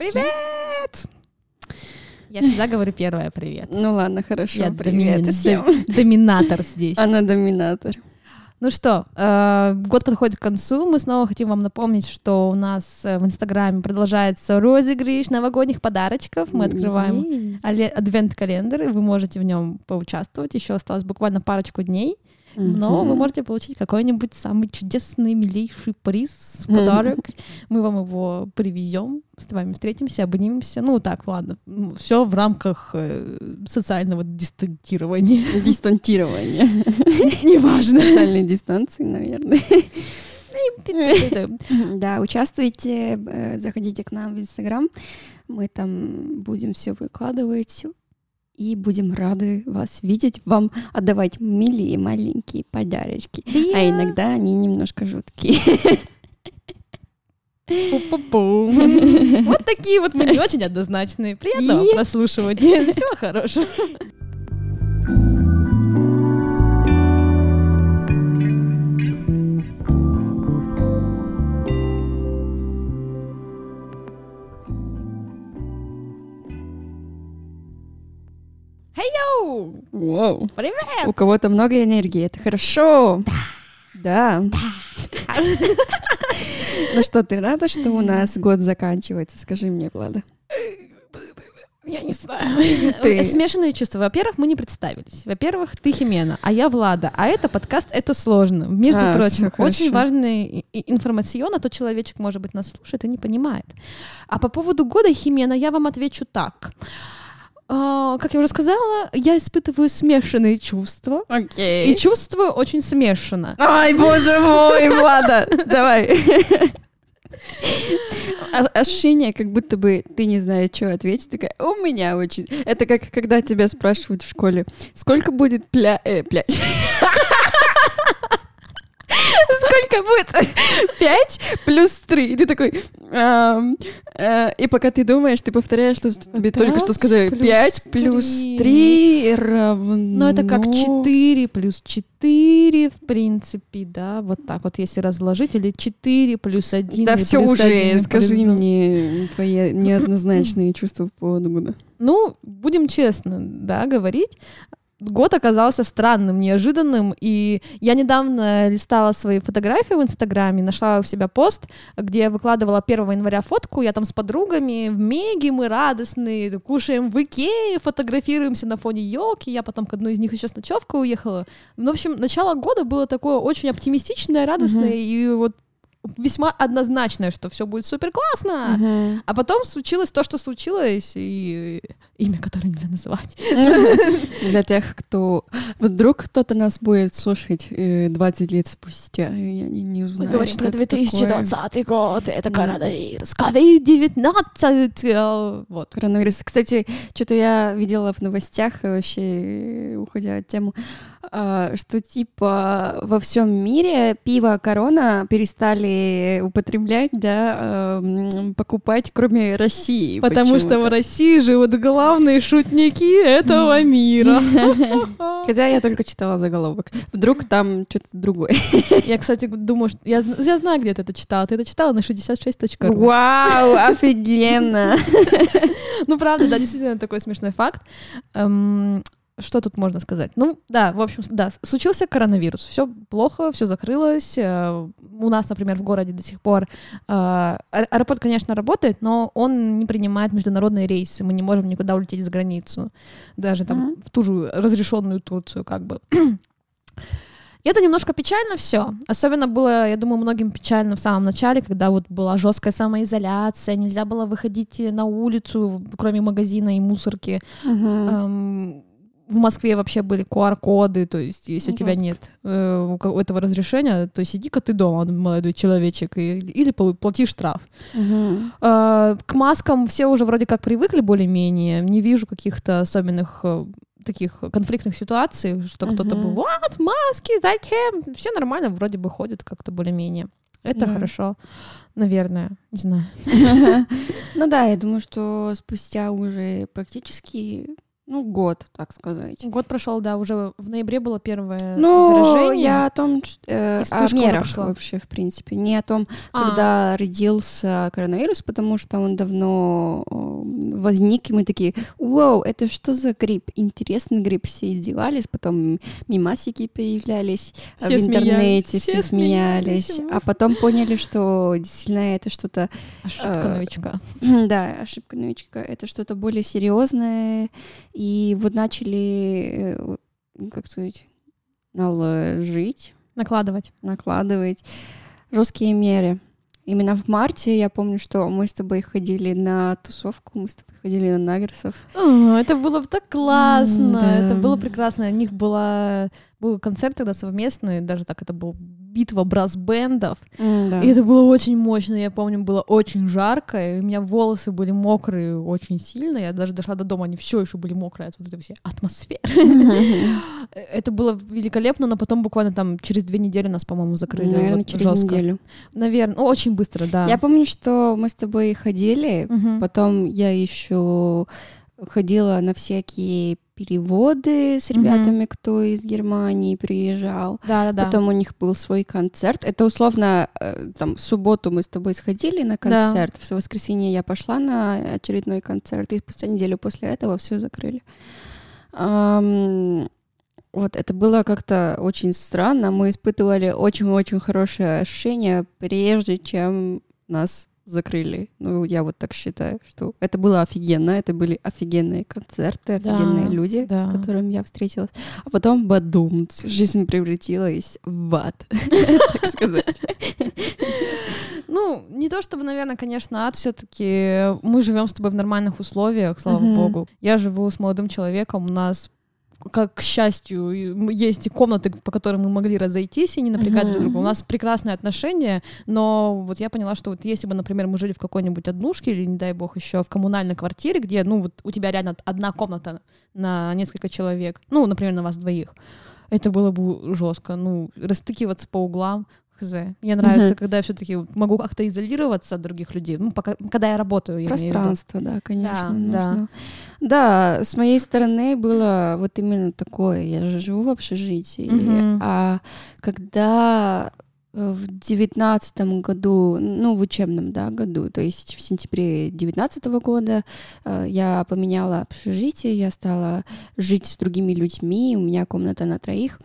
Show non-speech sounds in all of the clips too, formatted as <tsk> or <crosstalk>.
Привет! Я всегда говорю первое привет. Ну ладно, хорошо. Я привет домини- всем. дом- доминатор здесь. Она доминатор. Ну что, э, год подходит к концу. Мы снова хотим вам напомнить, что у нас э, в Инстаграме продолжается розыгрыш новогодних подарочков. Мы открываем адвент-календарь, и вы можете в нем поучаствовать. Еще осталось буквально парочку дней. Но вы можете получить какой-нибудь самый чудесный, милейший приз, <laughs> подарок. Мы вам его привезем, с вами встретимся, обнимемся. Ну так, ладно. Все в рамках э, социального дистанцирования. <laughs> Дистантирование. <laughs> Неважно. Социальной дистанции, наверное. Да, участвуйте, э, заходите к нам в Инстаграм. Мы там будем все выкладывать и будем рады вас видеть, вам отдавать милые маленькие подарочки. А иногда они немножко жуткие. <laughs> Вот такие вот мы не очень однозначные. Приятного прослушивания. <laughs> Всего хорошего. Вау. Привет! У кого-то много энергии, это хорошо. Да. <laughs> Ну что, ты рада, что у нас год заканчивается? Скажи мне, Влада. Я не знаю. <laughs> Ты- Смешанные чувства. Во-первых, мы не представились. Во-первых, ты Химена, а я Влада. А это подкаст «Это сложно». Между А, прочим, очень важный и- и информационно, то человечек, может быть, нас слушает и не понимает. А по поводу года Химена я вам отвечу так. А, Как я уже сказала, я испытываю смешанные чувства. И Окей. чувствую очень смешанно. Ай, боже мой, <laughs> Влада, давай. А- Ощущение, как будто бы ты не знаешь, что ответить. Такая, у меня очень... Это как когда тебя спрашивают в школе, сколько будет пля... э, пля- <laughs> Сколько будет <laughs> 5 плюс 3? И ты такой... э, и пока ты думаешь, ты повторяешь, что тебе только что Пять сказали. 5 плюс три. 3 равно... Но это как 4 плюс 4, в принципе, да, вот так вот, если разложить, или 4 плюс 1. Да все уже, скажи мне твои неоднозначные чувства по поводу года. Ну, будем честно, да, говорить. Год оказался странным, неожиданным, и я недавно листала свои фотографии в Инстаграме, нашла у себя пост, где я выкладывала 1 января фотку, я там с подругами в Меге, мы радостные, кушаем в Икее, фотографируемся на фоне елки, я потом к одной из них еще с ночевкой уехала. В общем, начало года было такое очень оптимистичное, радостное, и вот весьма однозначное, что все будет супер классно. А потом случилось то, что случилось, и имя, которое нельзя называть. <laughs> Для тех, кто... Вдруг кто-то нас будет слушать э, 20 лет спустя, и они не узнают, что это такое. год, это коронавирус. COVID-19. э, Вот. Коронавирус. Кстати, что-то я видела в новостях, э, вообще э, уходя от темы, что типа во всем мире пиво Корона перестали употреблять, да, эм, покупать, кроме России. Потому что в. России живут главные шутники этого мира. <laughs> Хотя я только читала заголовок. Вдруг там что-то другое. <laughs> Я, кстати, думаю, что... Я, я знаю, где ты это читала. Ты это читала на 66.ru. Вау, <laughs> офигенно! Ну, правда, да, действительно такой смешной факт. Что тут можно сказать? Ну, да, в общем, да, случился коронавирус. Все плохо, все закрылось. Э, У нас, например, в городе до сих пор э, аэ- аэропорт, конечно, работает, но он не принимает международные рейсы. Мы не можем никуда улететь за границу. Даже там Мгм. в ту же разрешенную Турцию, как бы. И это немножко печально все. Особенно было, я думаю, многим печально в самом начале, когда вот была жесткая самоизоляция, нельзя было выходить на улицу, кроме магазина и мусорки. Эм, в Москве вообще были QR-коды, то есть если у тебя нет э, этого разрешения, то сиди-ка ты дома, молодой человечек, и- или плати штраф. Мгм. Э, К маскам все уже вроде как привыкли более-менее. Не вижу каких-то особенных э, таких конфликтных ситуаций, что кто-то Мгм. был, вот, маски, зачем? Все нормально, вроде бы ходят как-то более-менее. Это Да. хорошо, наверное, не знаю. <laughs> Ну да, я думаю, что спустя уже практически ну, год, так сказать. Год прошел, да, уже в ноябре было первое Ну, заражение. я о том, э, о мерах вообще, в принципе. Не о том, А, когда родился коронавирус, потому что он давно э, возник, и мы такие, вау, это что за грипп? Интересный грипп. Все издевались, потом мимасики появлялись Все в интернете, смеялись, все, все смеялись, смеялись, а потом поняли, что действительно это что-то ошибка э, новичка. <laughs> Да, ошибка новичка. Это что-то более серьезное. И вот начали, э, как сказать, наложить, Накладывать. накладывать жесткие меры. Именно в марте я помню, что мы с тобой ходили на тусовку, мы с тобой ходили на нагресов. О, это было бы так классно, да. это было прекрасно. У них была, был концерт тогда совместный, даже так это был битва брас-бендов. Да. И это было очень мощно, я помню, было очень жарко, и у меня волосы были мокрые очень сильно, я даже дошла до дома, они все еще были мокрые от вот этой всей атмосферы. <laughs> Это было великолепно, но потом буквально там через две недели нас, по-моему, закрыли. Наверное, вот через жестко. неделю. Наверное, ну, очень быстро, да. Я помню, что мы с тобой ходили, Мгм. потом я еще ходила на всякие переводы с ребятами, кто из Германии приезжал. Да, да, да. Потом у них был свой концерт. Это условно, э, там, в субботу мы с тобой сходили на концерт, в воскресенье я пошла на очередной концерт, и спустя неделю после этого все закрыли. Ам, вот, это было как-то очень странно. Мы испытывали очень-очень хорошее ощущение, прежде чем нас закрыли. Ну, я вот так считаю, что это было офигенно, это были офигенные концерты, Да, офигенные люди, да. с которыми я встретилась. А потом бадум, жизнь превратилась в ад, <laughs> так сказать. <laughs> Ну, не то чтобы, наверное, конечно, ад все-таки. Мы живем с тобой в нормальных условиях, слава богу. Я живу с молодым человеком, у нас как к счастью, есть комнаты, по которым мы могли разойтись и не напрягать друг друга. У нас прекрасные отношения, но вот я поняла, что вот если бы, например, мы жили в какой-нибудь однушке или, не дай бог, еще в коммунальной квартире, где, ну, вот у тебя реально одна комната на несколько человек, ну, например, на вас двоих, это было бы жестко. Ну, растыкиваться по углам, хз. Мне нравится, Мгм. когда я все-таки могу как-то изолироваться от других людей. Ну, пока, когда я работаю, я. Пространство, да, конечно. Да, нужно. Да, с моей стороны было вот именно такое. Я же живу в общежитии. Мгм. А когда э, в девятнадцатом году, ну, в учебном, да, году, то есть в сентябре девятнадцатого года э, я поменяла общежитие, я стала жить с другими людьми, у меня комната на троих.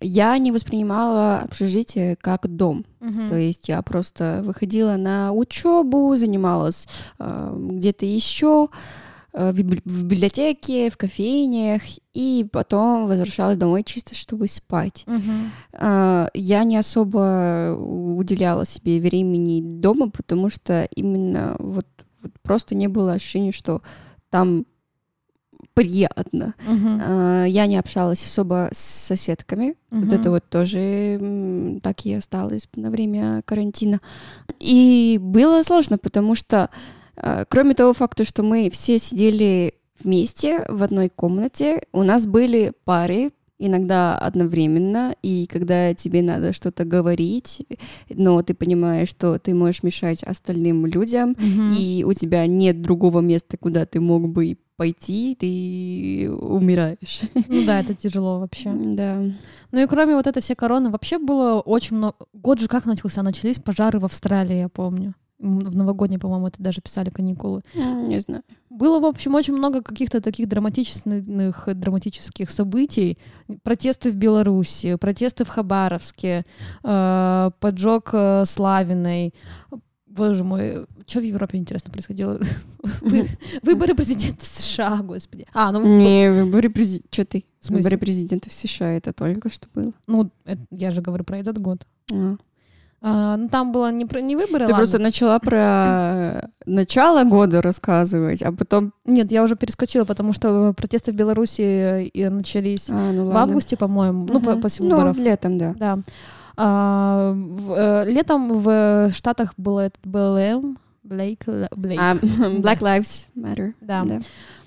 Я не воспринимала общежитие как дом. Мгм. То есть я просто выходила на учебу, занималась э, где-то еще э, в библи- в библиотеке, в кофейнях, и потом возвращалась домой чисто, чтобы спать. Мгм. А, Я не особо уделяла себе времени дома, потому что именно вот, вот просто не было ощущения, что там приятно. А, Я не общалась особо с соседками. Вот Мгм. это вот тоже так и осталось на время карантина. И было сложно, потому что а, кроме того факта, что мы все сидели вместе в одной комнате, у нас были пары, иногда одновременно, и когда тебе надо что-то говорить, но ты понимаешь, что ты можешь мешать остальным людям, Мгм. и у тебя нет другого места, куда ты мог бы пойти, ты умираешь. Ну да, это <laughs> тяжело вообще. Да. Ну и кроме вот этой всей короны, вообще было очень много... Год же как начался? Начались пожары в Австралии, я помню. В новогодние, по-моему, это даже писали каникулы. Не знаю. Было, в общем, очень много каких-то таких драматичных, драматических событий. Протесты в Беларуси, протесты в Хабаровске, э, поджог э, Славиной. Боже мой, что в Европе, интересно, происходило? <laughs> Вы- Выборы президента США, господи. А, ну, Не, выборы президента... Что ты? В? Выборы президента в США, это только что было. ну, я же говорю про этот год. А. А, ну, там было не, про, не выборы, Ты ладно. просто начала про <laughs> начало года рассказывать, а потом... Нет, я уже перескочила, потому что протесты в Беларуси э, и начались А, ну в августе, по-моему, ну, после Ну, выборов. летом, да. Да. А, в- э, летом в Штатах был этот БЛМ, Блейк, Блейк. А, <laughs> Black Lives Matter. Да.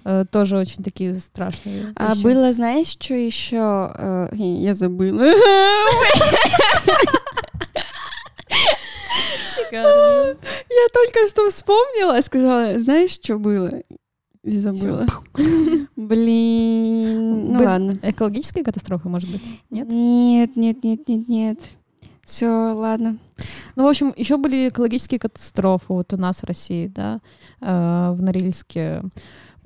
Э, тоже очень такие страшные А вещи. было, знаешь, что еще? Э, Я забыла. Шикарно. Я только что вспомнила, сказала, знаешь, что было? И забыла. Блин, ну ладно. Экологическая катастрофа, может быть? Нет? Нет, нет, нет, нет, нет. Все, ладно. Ну, в общем, еще были экологические катастрофы вот у нас в России, да, э, в Норильске.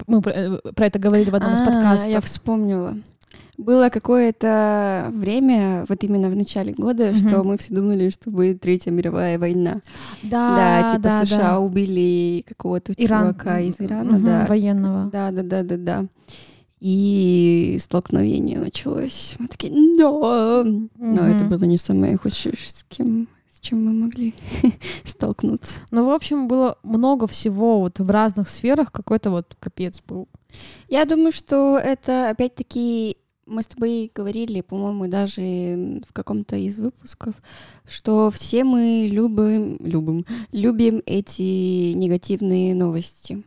Мы про, э, про это говорили в одном из А, подкастов. Я вспомнила. Было какое-то время, вот именно в начале года, Мгм. что мы все думали, что будет Третья мировая война. Да, Да, типа да, США да. убили какого-то Иран. чувака из Ирана, Мгм, да. Военного. Да, да, да, да, да. И столкновение началось. Мы такие, но, но это было не самое худшее, с кем, с чем мы могли <laughs> столкнуться. Ну, в общем, было много всего вот в разных сферах, какой-то вот капец был. Я думаю, что это опять-таки мы с тобой говорили, по-моему, даже в каком-то из выпусков, что все мы любим, любим, любим эти негативные новости.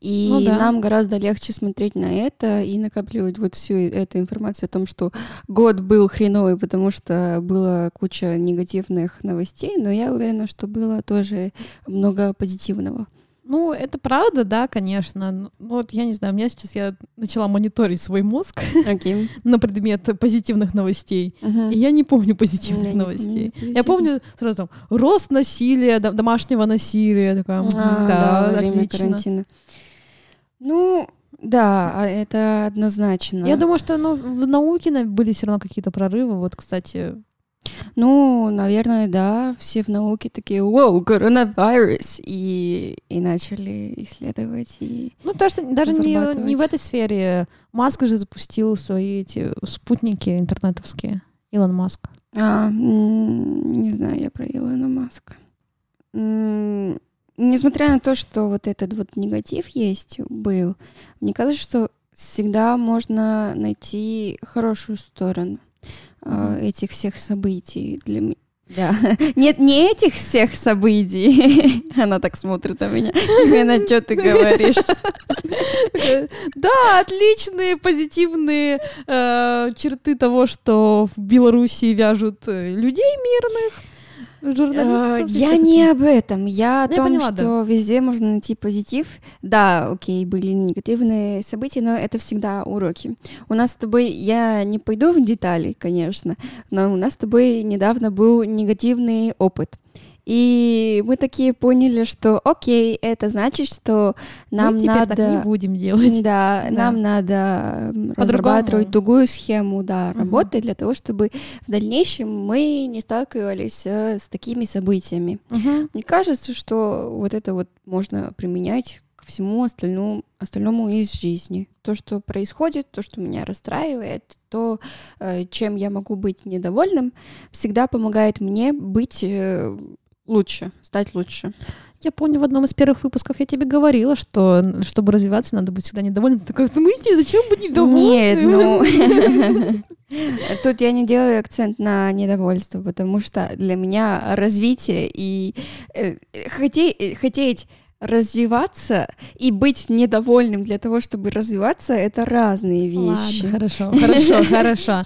И Ну да. нам гораздо легче смотреть на это и накапливать вот всю эту информацию о том, что год был хреновый, потому что было куча негативных новостей, но я уверена, что было тоже много позитивного. Ну, это правда, да, конечно. Ну, вот я не знаю, у меня сейчас я начала мониторить свой мозг Окей. <laughs> на предмет позитивных новостей. И я не помню позитивных Я не помню новостей. Я помню сразу там рост насилия, до- домашнего насилия. Такая, «Мгм, А, да, время отлично. карантина. Ну, да, а это однозначно. Я думаю, что ну, в науке на- были все равно какие-то прорывы. Вот, кстати, Ну, наверное, да, все в науке такие, вау, коронавирус, и, и начали исследовать. И... ну то, что даже не, не в этой сфере. Маск же запустил свои эти спутники интернетовские. Илон Маск. А, не знаю я про Илона Маска. Несмотря на то, что вот этот вот негатив есть, был, мне кажется, что всегда можно найти хорошую сторону Мгм. этих всех событий для меня. Да. <laughs> Нет, не этих всех событий. <laughs> Она так смотрит на меня. Именно что ты говоришь. <laughs> Да, отличные позитивные э, черты того, что в Беларуси вяжут э, людей мирных, журналистов. и Я не об этом. Я о Я том, поняла, да. что везде можно найти позитив. Да, окей, были негативные события, но это всегда уроки. У нас с тобой, я не пойду в детали, конечно, но у нас с тобой недавно был негативный опыт. И мы такие поняли, что окей, это значит, что нам Мы надо... так не будем делать. Да, Да. нам надо По-другому. разрабатывать другую схему да, Мгм. работы для того, чтобы в дальнейшем мы не сталкивались э, с такими событиями. Мгм. Мне кажется, что вот это вот можно применять к всему остальному, остальному из жизни. То, что происходит, то, что меня расстраивает, то, э, чем я могу быть недовольным, всегда помогает мне быть э, лучше, стать лучше. Я помню, в одном из первых выпусков я тебе говорила, что чтобы развиваться, надо быть всегда недовольным. Ты такая, в смысле, зачем быть недовольным? Нет, ну... <laughs> Тут я не делаю акцент на недовольство, потому что для меня развитие и э, хоте- э, хотеть развиваться и быть недовольным для того, чтобы развиваться, это разные вещи. Ладно, <laughs> хорошо, хорошо, хорошо.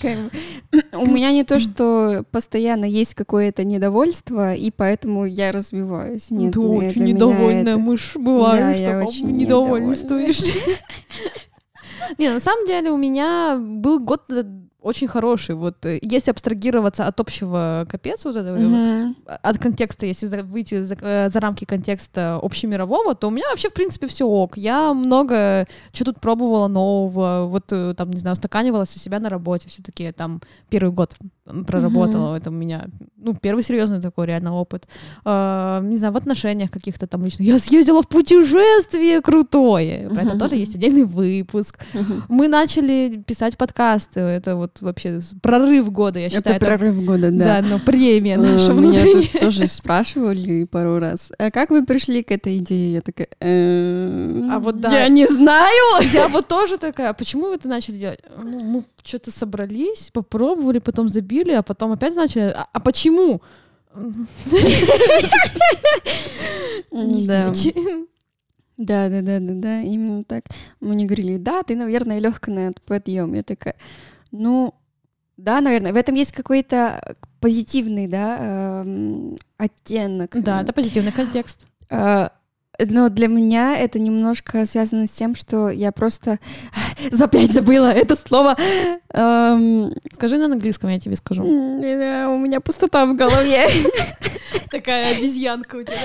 У меня не то, что постоянно есть какое-то недовольство, и поэтому я развиваюсь. Нет, Ты очень недовольная мышь бываешь, что очень недовольствуешь. <laughs> Не, на самом деле у меня был год э, очень хороший. Вот э, если абстрагироваться от общего капец вот этого, Мгм. от контекста, если за- выйти за, э, за рамки контекста общемирового, то у меня вообще, в принципе, все ок. Я много что тут пробовала нового, вот там, не знаю, устаканивалась у себя на работе, все-таки там первый год проработала, это у меня, ну, первый серьезный такой реально опыт. Э, не знаю, в отношениях каких-то там лично. Я съездила в путешествие крутое. Про это Мгм. тоже есть отдельный выпуск. Мгм. Мы начали писать подкасты. Это вот вообще прорыв года, я считаю. Это прорыв года, Да, да. но премия наша Э, Меня внутренняя. тут тоже спрашивали пару раз. А как вы пришли к этой идее? Я такая, «Эм, А вот да. Я не знаю. Я вот тоже такая, почему вы это начали делать? Ну, мы что-то собрались, попробовали, потом забили, а потом опять начали. А, а почему? Да, да, да, да, да, именно так. Мне говорили, да, ты, наверное, легкая на подъем. Я такая, ну, да, наверное, в этом есть какой-то позитивный, да, эм, оттенок. Да, это позитивный контекст. А, Но для меня это немножко связано с тем, что я просто <laughs> опять забыла это слово. Эм, Скажи на английском, я тебе скажу. э, У меня пустота в голове. <laughs> Такая обезьянка у тебя.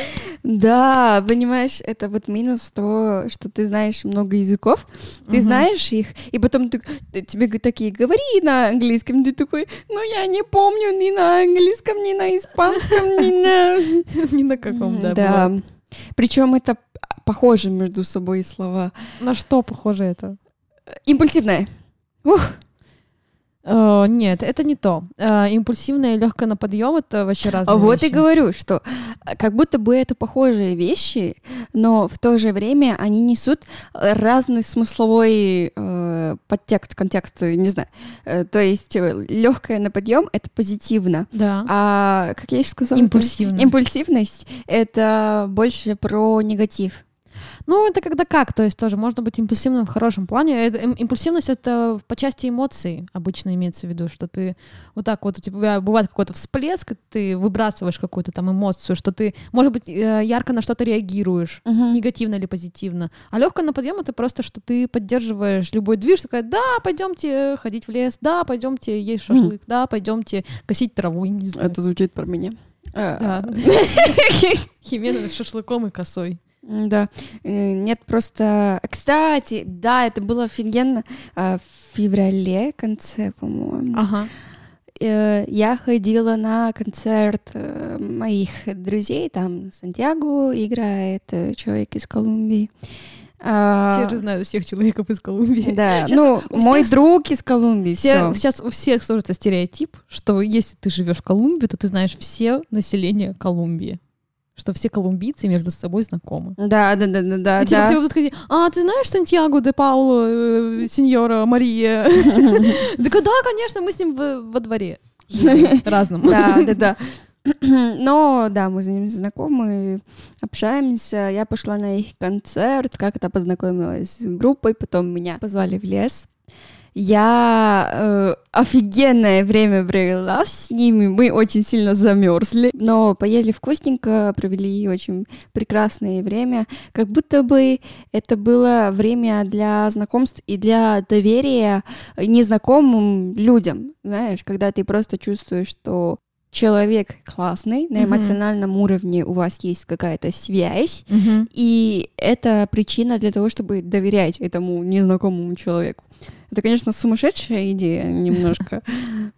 Да, понимаешь, это вот минус того, что ты знаешь много языков, ты Мгм. знаешь их, и потом ты, ты- тебе такие говори на английском, ты такой, ну я не помню ни на английском, ни на испанском, ни на... <laughs> Ни на каком, да. Да. бывает. Причем это похожи между собой слова. На что похоже это? Импульсивное. Ух, Э, Нет, это не то. Э, Импульсивное и легкое на подъем это вообще разные вот и вещи. говорю, что э, как будто бы это похожие вещи, но в то же время они несут разный смысловой э, подтекст, контекст, не знаю. Э, то есть легкое на подъем это позитивно, Да. а как я еще сказала? Импульсивно. Импульсивность это больше про негатив. Ну, это когда как, то есть тоже можно быть импульсивным в хорошем плане. Это- им- импульсивность — это по части эмоций обычно имеется в виду, что ты вот так вот, у тебя бывает какой-то всплеск, ты выбрасываешь какую-то там эмоцию, что ты, может быть, э, ярко на что-то реагируешь, негативно или позитивно. А легкое на подъем это просто, что ты поддерживаешь любой движ, такая, да, пойдемте ходить в лес, да, пойдемте есть шашлык, да, пойдемте косить траву, не знаю. звучит про меня. А, Да. <laughs> Химена с шашлыком и косой. Да, Э, нет, просто... Кстати, да, это было офигенно. А, В феврале, конце, по-моему, Ага. э, я ходила на концерт э, моих друзей, там Сантьяго играет, человек из Колумбии. А, Все же знают всех человеков из Колумбии. Да, <laughs> Щас ну, у мой всех- друг из Колумбии, Все, все. сейчас у всех сложится стереотип, что если ты живешь в Колумбии, то ты знаешь все население Колумбии. Что все колумбийцы между собой знакомы. Да, да, да, да, да. И типа да. тебе будут говорить, а, ты знаешь Сантьяго де Пауло, э, сеньора Мария? <laughs> Такая, да, конечно, мы с ним во дворе <laughs> разным. Да, да, да. <clears throat> Но да, мы с ним знакомы, общаемся. Я пошла на их концерт, как-то познакомилась с группой, потом меня позвали в лес. Я э, офигенное время провела с ними. Мы очень сильно замерзли, но поели вкусненько, провели очень прекрасное время. Как будто бы это было время для знакомств и для доверия незнакомым людям. Знаешь, когда ты просто чувствуешь, что человек классный, на эмоциональном уровне у вас есть какая-то связь, Мгм. и это причина для того, чтобы доверять этому незнакомому человеку. Это, конечно, сумасшедшая идея немножко,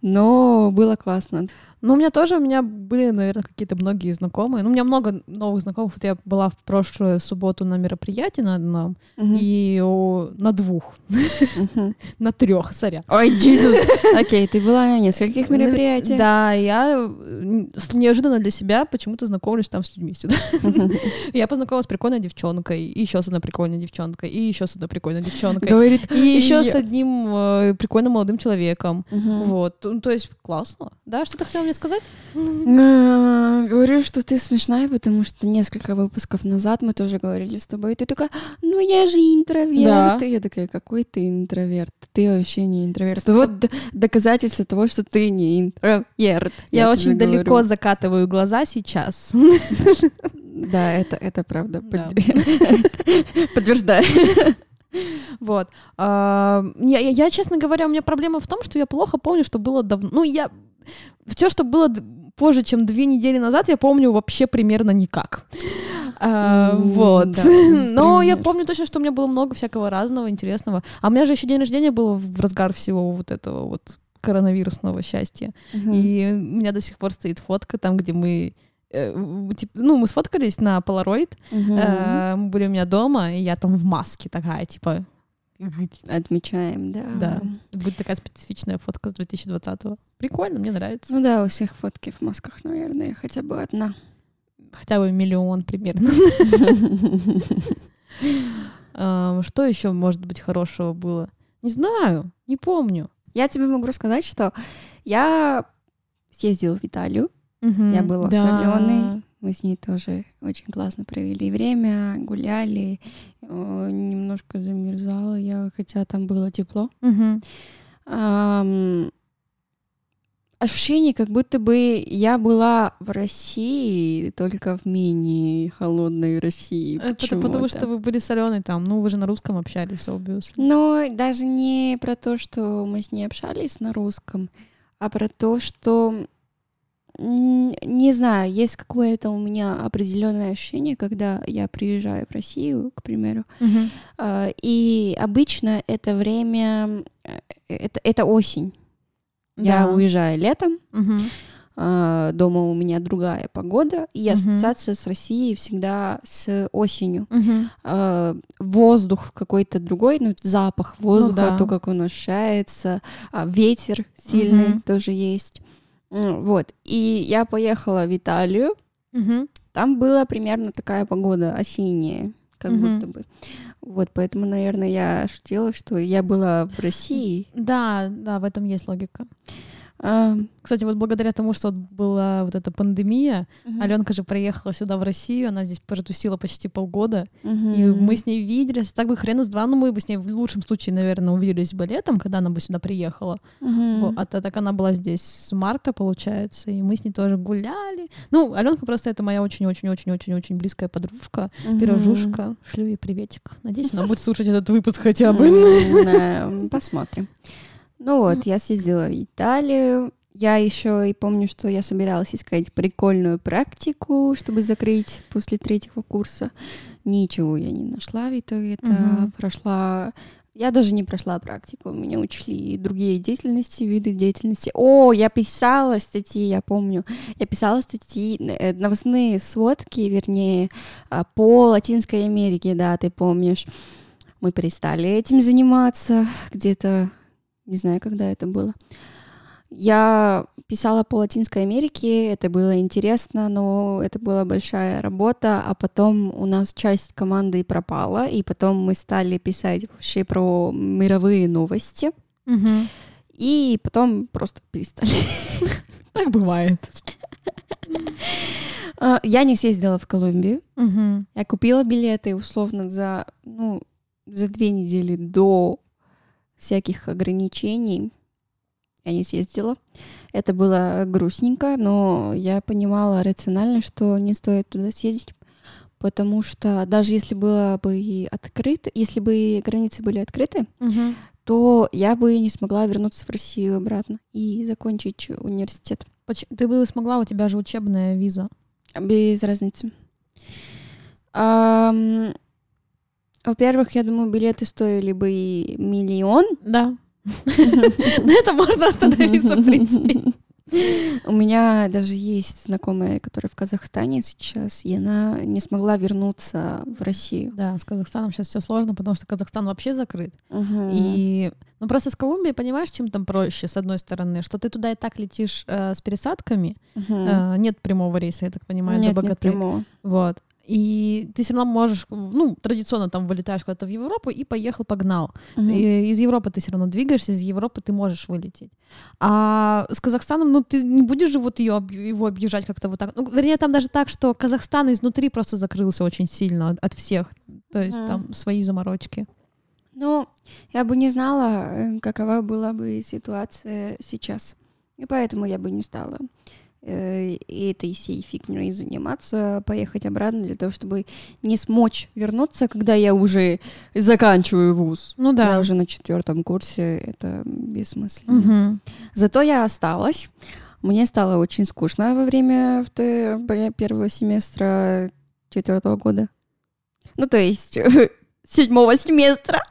но было классно. Ну, у меня тоже, у меня были, наверное, какие-то многие знакомые. Ну, у меня много новых знакомых. Вот я была в прошлую субботу на мероприятии на одном, Мгм. и о, на двух, Мгм. <laughs> на трех, сорян. Ой, Иисус! <laughs> Окей, ты была на нескольких мероприятиях. Да, я неожиданно для себя почему-то знакомлюсь там с людьми всегда. <laughs> Я познакомилась с прикольной девчонкой, и еще с одной прикольной девчонкой, и еще с одной прикольной девчонкой. Говорит, И еще с одним э, прикольным молодым человеком. Мгм. Вот. Ну, То есть классно. Да, что ты хотела мне сказать? А, Говорю, что ты смешная, потому что несколько выпусков назад мы тоже говорили с тобой, и ты такая, ну я же интроверт. Да. И я такая, какой ты интроверт? Ты вообще не интроверт. Вот доказательство того, что ты не интроверт. Я, тебе очень говорю. далеко закатываю глаза сейчас. Да, это, это правда. Да. Под- <laughs> Подтверждаю. <laughs> Вот. А, Я, я- честно говоря, у меня проблема в том, что я плохо помню, что было давно. Ну, я... Все, что было позже, чем две недели назад, я помню вообще примерно никак. А, вот. да, <laughs> Но я помню точно, что у меня было много всякого разного, интересного. А у меня же еще день рождения был в разгар всего вот этого вот коронавирусного счастья. И у меня до сих пор стоит фотка там, где мы ну, мы сфоткались на Polaroid. Э, мы были у меня дома, и я там в маске такая, типа. Отмечаем, да. Да. будет такая специфичная фотка с 2020-го. Прикольно, мне нравится. Ну да, у всех фотки в масках, наверное, хотя бы одна. Хотя бы миллион примерно. <laughs> Что еще, может быть, хорошего было? Не знаю, не помню. Я тебе могу рассказать, что я съездила в Италию, Я была с Аленой. мы с ней тоже очень классно провели время, гуляли, немножко замерзала я, хотя там было тепло. Мгм. Ам, ощущение, как будто бы я была в России, только в менее холодной России. Это потому, что вы были соленые там. Ну, вы же на русском общались, obviously. Но даже не про то, что мы с ней общались на русском, а про то, что не знаю, есть какое-то у меня определенное ощущение, когда я приезжаю в Россию, к примеру, uh-huh. и обычно это время, э, это, это осень. Да. Я уезжаю летом, uh-huh. дома у меня другая погода, и uh-huh. ассоциация с Россией всегда с осенью. Uh-huh. Воздух какой-то другой, ну, запах воздуха, ну, да. то, как он ощущается, ветер сильный uh-huh. тоже есть. Вот. И я поехала в Италию. Угу. Там была примерно такая погода осенняя, как угу. будто бы. Вот, поэтому, наверное, я шутила, что я была в России. Да, да, в этом есть логика. Кстати, вот благодаря тому, что была вот эта пандемия, uh-huh. Аленка же приехала сюда в Россию, она здесь протусила почти полгода, uh-huh. и мы с ней виделись, так бы хрен из два, ну мы бы с ней в лучшем случае, наверное, увиделись бы летом, когда она бы сюда приехала, вот, а так она была здесь с марта, получается, и мы с ней тоже гуляли. Ну, Аленка просто это моя очень-очень-очень-очень-очень близкая подружка, uh-huh. пирожушка, шлю ей приветик. Надеюсь, она будет слушать этот выпуск хотя бы. <laughs> Посмотрим. Ну вот, я съездила в Италию. Я еще и помню, что я собиралась искать прикольную практику, чтобы закрыть после третьего курса. Ничего я не нашла в итоге. Это угу. прошла я даже не прошла практику, меня учили другие деятельности, виды деятельности. О, я писала статьи, я помню, я писала статьи, э, новостные сводки, вернее, а, по Латинской Америке, да, ты помнишь. Мы перестали этим заниматься где-то не знаю, когда это было. Я писала по Латинской Америке, это было интересно, но это была большая работа, а потом у нас часть команды пропала, и потом мы стали писать вообще про мировые новости, угу. и потом просто перестали. Так бывает. А, я не съездила в Колумбию. Я купила билеты условно за, ну, за две недели до всяких ограничений. Я не съездила. Это было грустненько, но я понимала рационально, что не стоит туда съездить, потому что даже если было бы и открыто, если бы границы были открыты, угу. то я бы не смогла вернуться в Россию обратно и закончить университет. Ты бы смогла, у тебя же учебная виза. Без разницы. Um, во-первых, я думаю, билеты стоили бы и миллион. <laughs> Да. На этом можно остановиться, в принципе. <laughs> У меня даже есть знакомая, которая в Казахстане сейчас, и она не смогла вернуться в Россию. Да, с Казахстаном сейчас все сложно, потому что Казахстан вообще закрыт. Угу. И ну просто с Колумбией, понимаешь, чем там проще, с одной стороны, что ты туда и так летишь э, с пересадками, угу. э, нет прямого рейса, я так понимаю, нет, до БГТ. Нет прямого. Вот. И ты все равно можешь, ну, традиционно там вылетаешь куда-то в Европу и поехал, погнал. Uh-huh. Ты, из Европы ты все равно двигаешься, из Европы ты можешь вылететь. А с Казахстаном, ну, ты не будешь же вот ее, его объезжать как-то вот так. Ну, вернее, там даже так, что Казахстан изнутри просто закрылся очень сильно от, всех. То есть uh-huh. там свои заморочки. Ну, я бы не знала, э, какова была бы ситуация сейчас. И поэтому я бы не стала и этой всей фигней заниматься, поехать обратно для того, чтобы не смочь вернуться, когда я уже заканчиваю вуз. Ну да. Я уже на четвертом курсе, это бессмысленно. Угу. Зато я осталась. Мне стало очень скучно во время первого семестра четвертого года. Ну, то есть <laughs> седьмого семестра.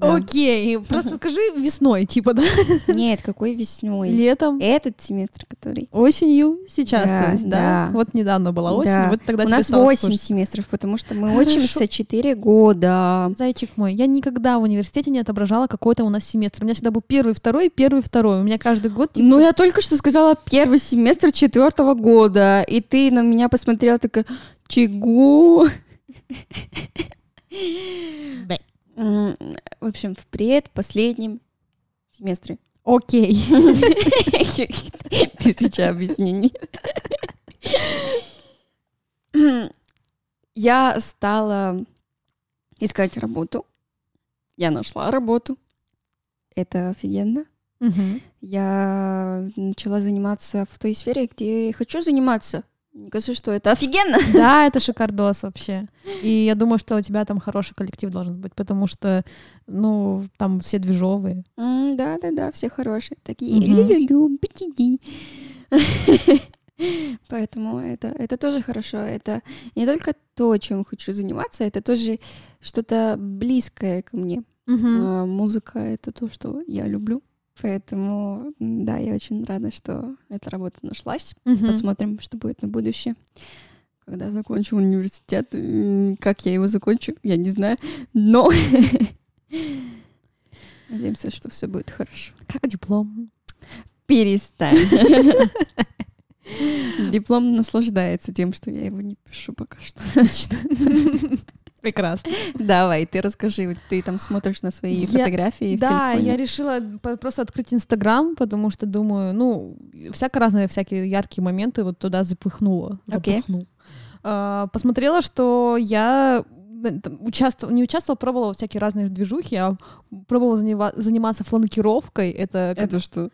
Да. Окей, просто скажи весной, типа, да? Нет, какой весной? Летом. Этот семестр, который. Осенью сейчас, да, то есть, да? да? Вот недавно была осень, да. вот тогда У нас 8 семестров, потому что мы учимся 4 года. Зайчик мой, я никогда в университете не отображала какой-то у нас семестр. У меня всегда был первый, второй, первый, второй. У меня каждый год... Типа... Ну, я только что сказала первый семестр четвертого года, и ты на меня посмотрела такая, чего? В общем, в предпоследнем семестре. Окей. Тысяча объяснений. Я стала искать работу. Я нашла работу. Это офигенно. Мгм. Я начала заниматься в той сфере, где хочу заниматься. Кажется, что это офигенно. <laughs> Да, это шикардос вообще. И я думаю, что у тебя там хороший коллектив должен быть, потому что, ну, там все движовые. Да, да, да, все хорошие. Такие лю-лю-лю. <laughs> Поэтому это, это тоже хорошо. Это не только то, чем хочу заниматься, это тоже что-то близкое ко мне. Мгм. А, Музыка — это то, что я люблю. Поэтому, да, я очень рада, что эта работа нашлась. Мгм. Посмотрим, что будет на будущее. Когда закончу университет, как я его закончу, я не знаю. Но <laughs> надеемся, что все будет хорошо. Как диплом? Перестань. <laughs> Диплом наслаждается тем, что я его не пишу пока что. <laughs> Прекрасно. <laughs> Давай, ты расскажи, ты там смотришь на свои Я- фотографии Да, я решила просто открыть Инстаграм, потому что думаю, ну, всяко разные всякие яркие моменты вот туда запихнула. Запихну. А, Посмотрела, что я э, участвовала, не участвовала, пробовала всякие разные движухи, а пробовала занива- заниматься фланкировкой. Это, как- Это что?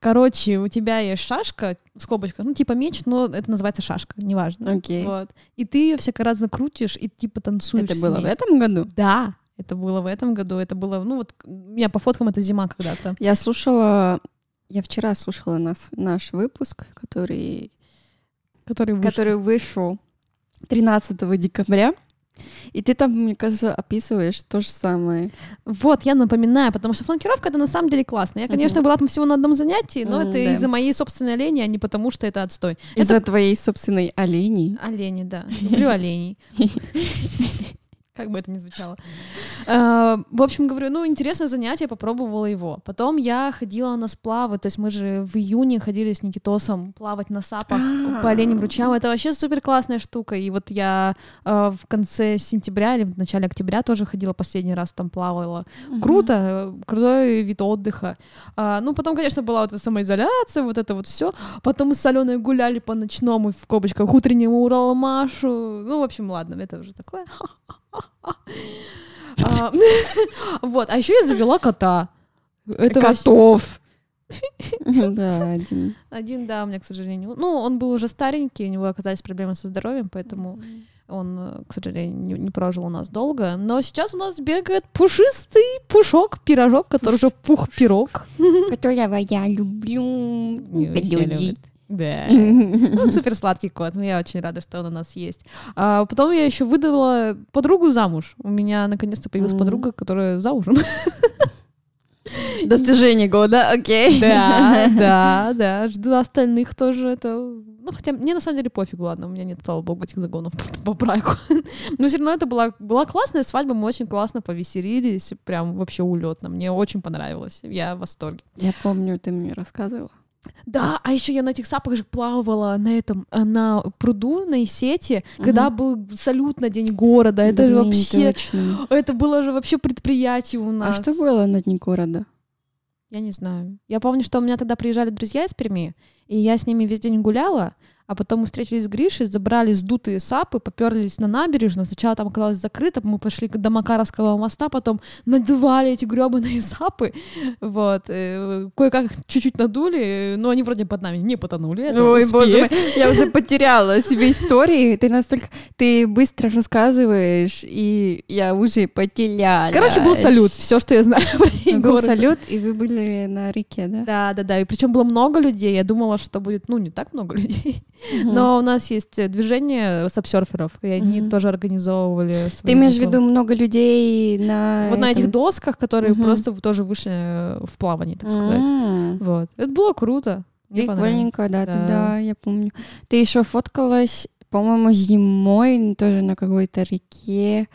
Короче, у тебя есть шашка, в скобочках, ну, типа меч, но это называется шашка, неважно. Окей. Вот. И ты ее всяко раз закрутишь и типа танцуешь Это было в этом году? Да, это было в этом году. Это было, ну вот, у меня по фоткам это зима когда-то. Я слушала, я вчера слушала нас, наш выпуск, который, Который вышел. который вышел 13 декабря. И ты там, мне кажется, описываешь то же самое. Вот, я напоминаю, потому что фланкировка это на самом деле классно. Я, конечно, была там всего на одном занятии, но это да. из-за моей собственной лени, а не потому что это отстой. Из-за твоей собственной олени. Олени, да. Люблю оленей. <laughs> Как бы это ни звучало. А, В общем, говорю, ну, интересное занятие, попробовала его. Потом я ходила на сплавы, то есть мы же в июне ходили с Никитосом плавать на сапах А. по оленям ручьям. Это вообще супер классная штука. И вот я э, в конце сентября или в начале октября тоже ходила последний раз там плавала. Круто, э, крутой вид отдыха. А, ну, потом, конечно, была вот эта самоизоляция, вот это вот все. Потом мы с Аленой гуляли по ночному, в кобочках, утреннему Уралмашу. Ну, в общем, ладно, это уже такое. <laughs> А, <laughs> Вот, а еще я завела кота. Это Котов. <laughs> Да, один. Один, да, у меня, к сожалению. Ну, он был уже старенький, у него оказались проблемы со здоровьем, поэтому он, к сожалению, не, не прожил у нас долго. Но сейчас у нас бегает пушистый пушок, пирожок, который уже пух-пирог. Которого я люблю. Люди. Да. <laughs> Ну, супер сладкий кот. Я очень рада, что он у нас есть. А потом я еще выдала подругу замуж. У меня наконец-то появилась М. подруга, которая замужем. Достижение года, окей. Да, да, <laughs> да. Жду остальных тоже. Это... Ну, хотя мне на самом деле пофигу, ладно, у меня нет, слава богу, этих загонов <laughs> по браку. Но все равно это была, была классная свадьба, мы очень классно повеселились, прям вообще улетно. Мне очень понравилось, я в восторге. Я помню, ты мне рассказывала. Да, а еще я на этих сапах же плавала на этом, э, на пруду, на Исете, когда был салют на День города. Это же Блин, вообще, точно. это было же вообще предприятие у А нас. что было на дне города? Я не знаю. Я помню, что у меня тогда приезжали друзья из Перми, и я с ними весь день гуляла, а потом мы встретились с Гришей, забрали сдутые сапы, поперлись на набережную. Сначала там оказалось закрыто, мы пошли до Макаровского моста, потом надували эти гребаные сапы. Вот. э, Кое-как чуть-чуть надули, но они вроде под нами не потонули. это Ой, успех. боже мой, я уже <laughs> потеряла себе истории. Ты настолько... Ты быстро рассказываешь, и я уже потеряла. Короче, был салют. Все, что я знаю про Был город. салют, и вы были на реке, да? Да, да, да. И причем было много людей. Я думала, что будет, ну, не так много людей. Но у нас есть э, движение сапсерферов, и они тоже организовывали Ты имеешь в виду много людей на... Вот на этих досках, которые просто тоже вышли э, в плавание, так сказать. Вот. Это было круто. Прикольненько, да, да, я помню. Ты еще фоткалась, по-моему, зимой тоже на какой-то реке.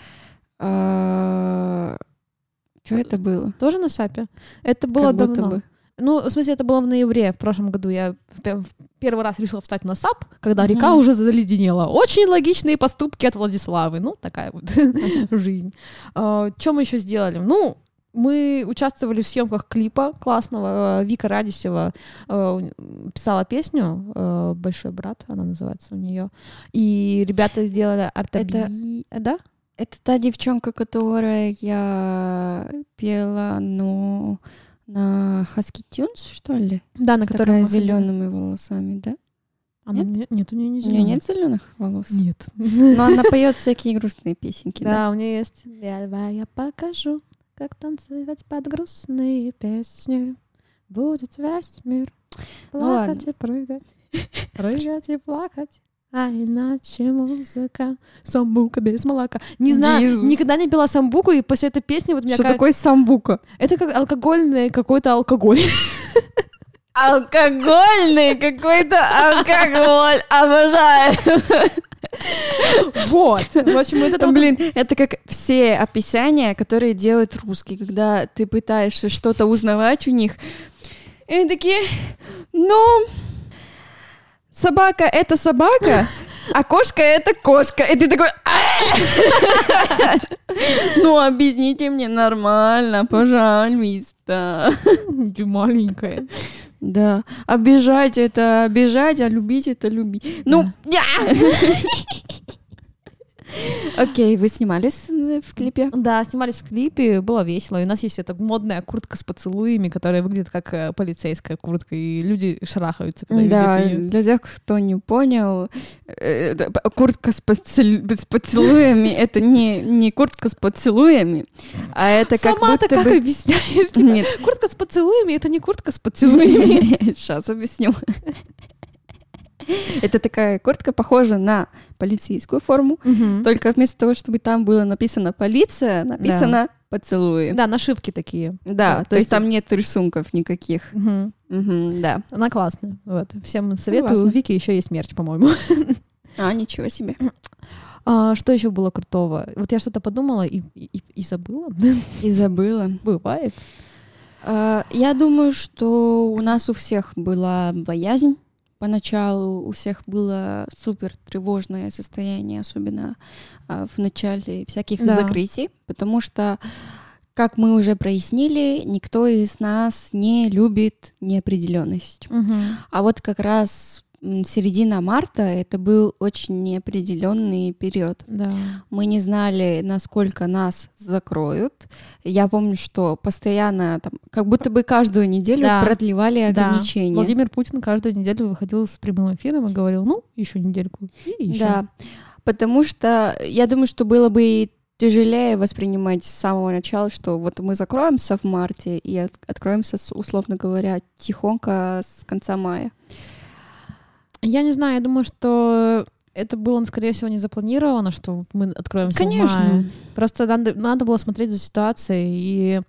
Что это было? Тоже на САПе. Это было давно. бы. Ну, в смысле, это было в ноябре в прошлом году. Я в пе- в первый раз решила встать на САП, когда река Мгм. уже заледенела. Очень логичные поступки от Владиславы. Ну, такая вот <laughs> жизнь. Что мы еще сделали? Ну, мы участвовали в съемках клипа классного. Э, Вика Радисева э, у- писала песню э, «Большой брат», она называется у нее. И ребята сделали артоби... Да? Это та девчонка, которая я пела, но на Husky Tunes, что ли? Да, на С мы ходили. зелеными волосами, да? Она не- нет, у нее не У нее нет зеленых волос. Нет. Но она поет всякие грустные песенки, да? Да, у нее есть. Давай я покажу, как танцевать под грустные песни. Будет весь мир Ну плакать и прыгать, <laughs> прыгать и плакать. А иначе музыка, самбука без молока. Не знаю, Иисус. никогда не пила самбуку, и после этой песни вот у меня Что ка- такое самбука? Это как алкогольный какой-то алкоголь. Алкогольный какой-то алкоголь. Обожаю. Вот. В общем, это вот Блин, это как все описания, которые делают русские, когда ты пытаешься что-то узнавать у них. И они такие, ну, собака — это собака, а кошка — это кошка. И ты такой... «А!» Ну, объясните мне нормально, пожалуйста. Ты маленькая. Да, обижать это обижать, а любить это любить. Ну! Окей, вы снимались э, в клипе? Да, снимались в клипе, было весело. И у нас есть эта модная куртка с поцелуями, которая выглядит как э, полицейская куртка, и люди шарахаются, когда Да, видят её. для тех, кто не понял, э, куртка с, поцелу- с поцелуями — это не, не куртка с поцелуями, а это как Сама-то будто как бы... объясняешь? Нет, Куртка с поцелуями — это не куртка с поцелуями. <laughs> сейчас объясню. <laughs> Это такая куртка, похожа на полицейскую форму, только вместо того, чтобы там было написано «полиция», написано «поцелуи». Да, нашивки такие. Да, то, есть там нет рисунков никаких. Да. Она классная. Вот. Всем советую. У Вики еще есть мерч, по-моему. <laughs> А, ничего себе. А, что еще было крутого? Вот я что-то подумала и, и, и забыла. И забыла. <laughs> Бывает. А, Я думаю, что у нас у всех была боязнь. Поначалу у всех было супер тревожное состояние, особенно а, в начале всяких Да. закрытий, потому что, как мы уже прояснили, никто из нас не любит неопределенность. А вот как раз середина марта это был очень неопределенный период. Да. Мы не знали, насколько нас закроют. Я помню, что постоянно, там, как будто бы каждую неделю Да. продлевали Да. ограничения. Владимир Путин каждую неделю выходил с прямым эфиром и говорил, ну, еще недельку. И еще. Да, потому что я думаю, что было бы тяжелее воспринимать с самого начала, что вот мы закроемся в марте и от- откроемся, условно говоря, тихонько с конца мая. Я не знаю, я думаю, что это было, скорее всего, не запланировано, что мы откроемся в мае. Просто надо, надо было смотреть за ситуацией. И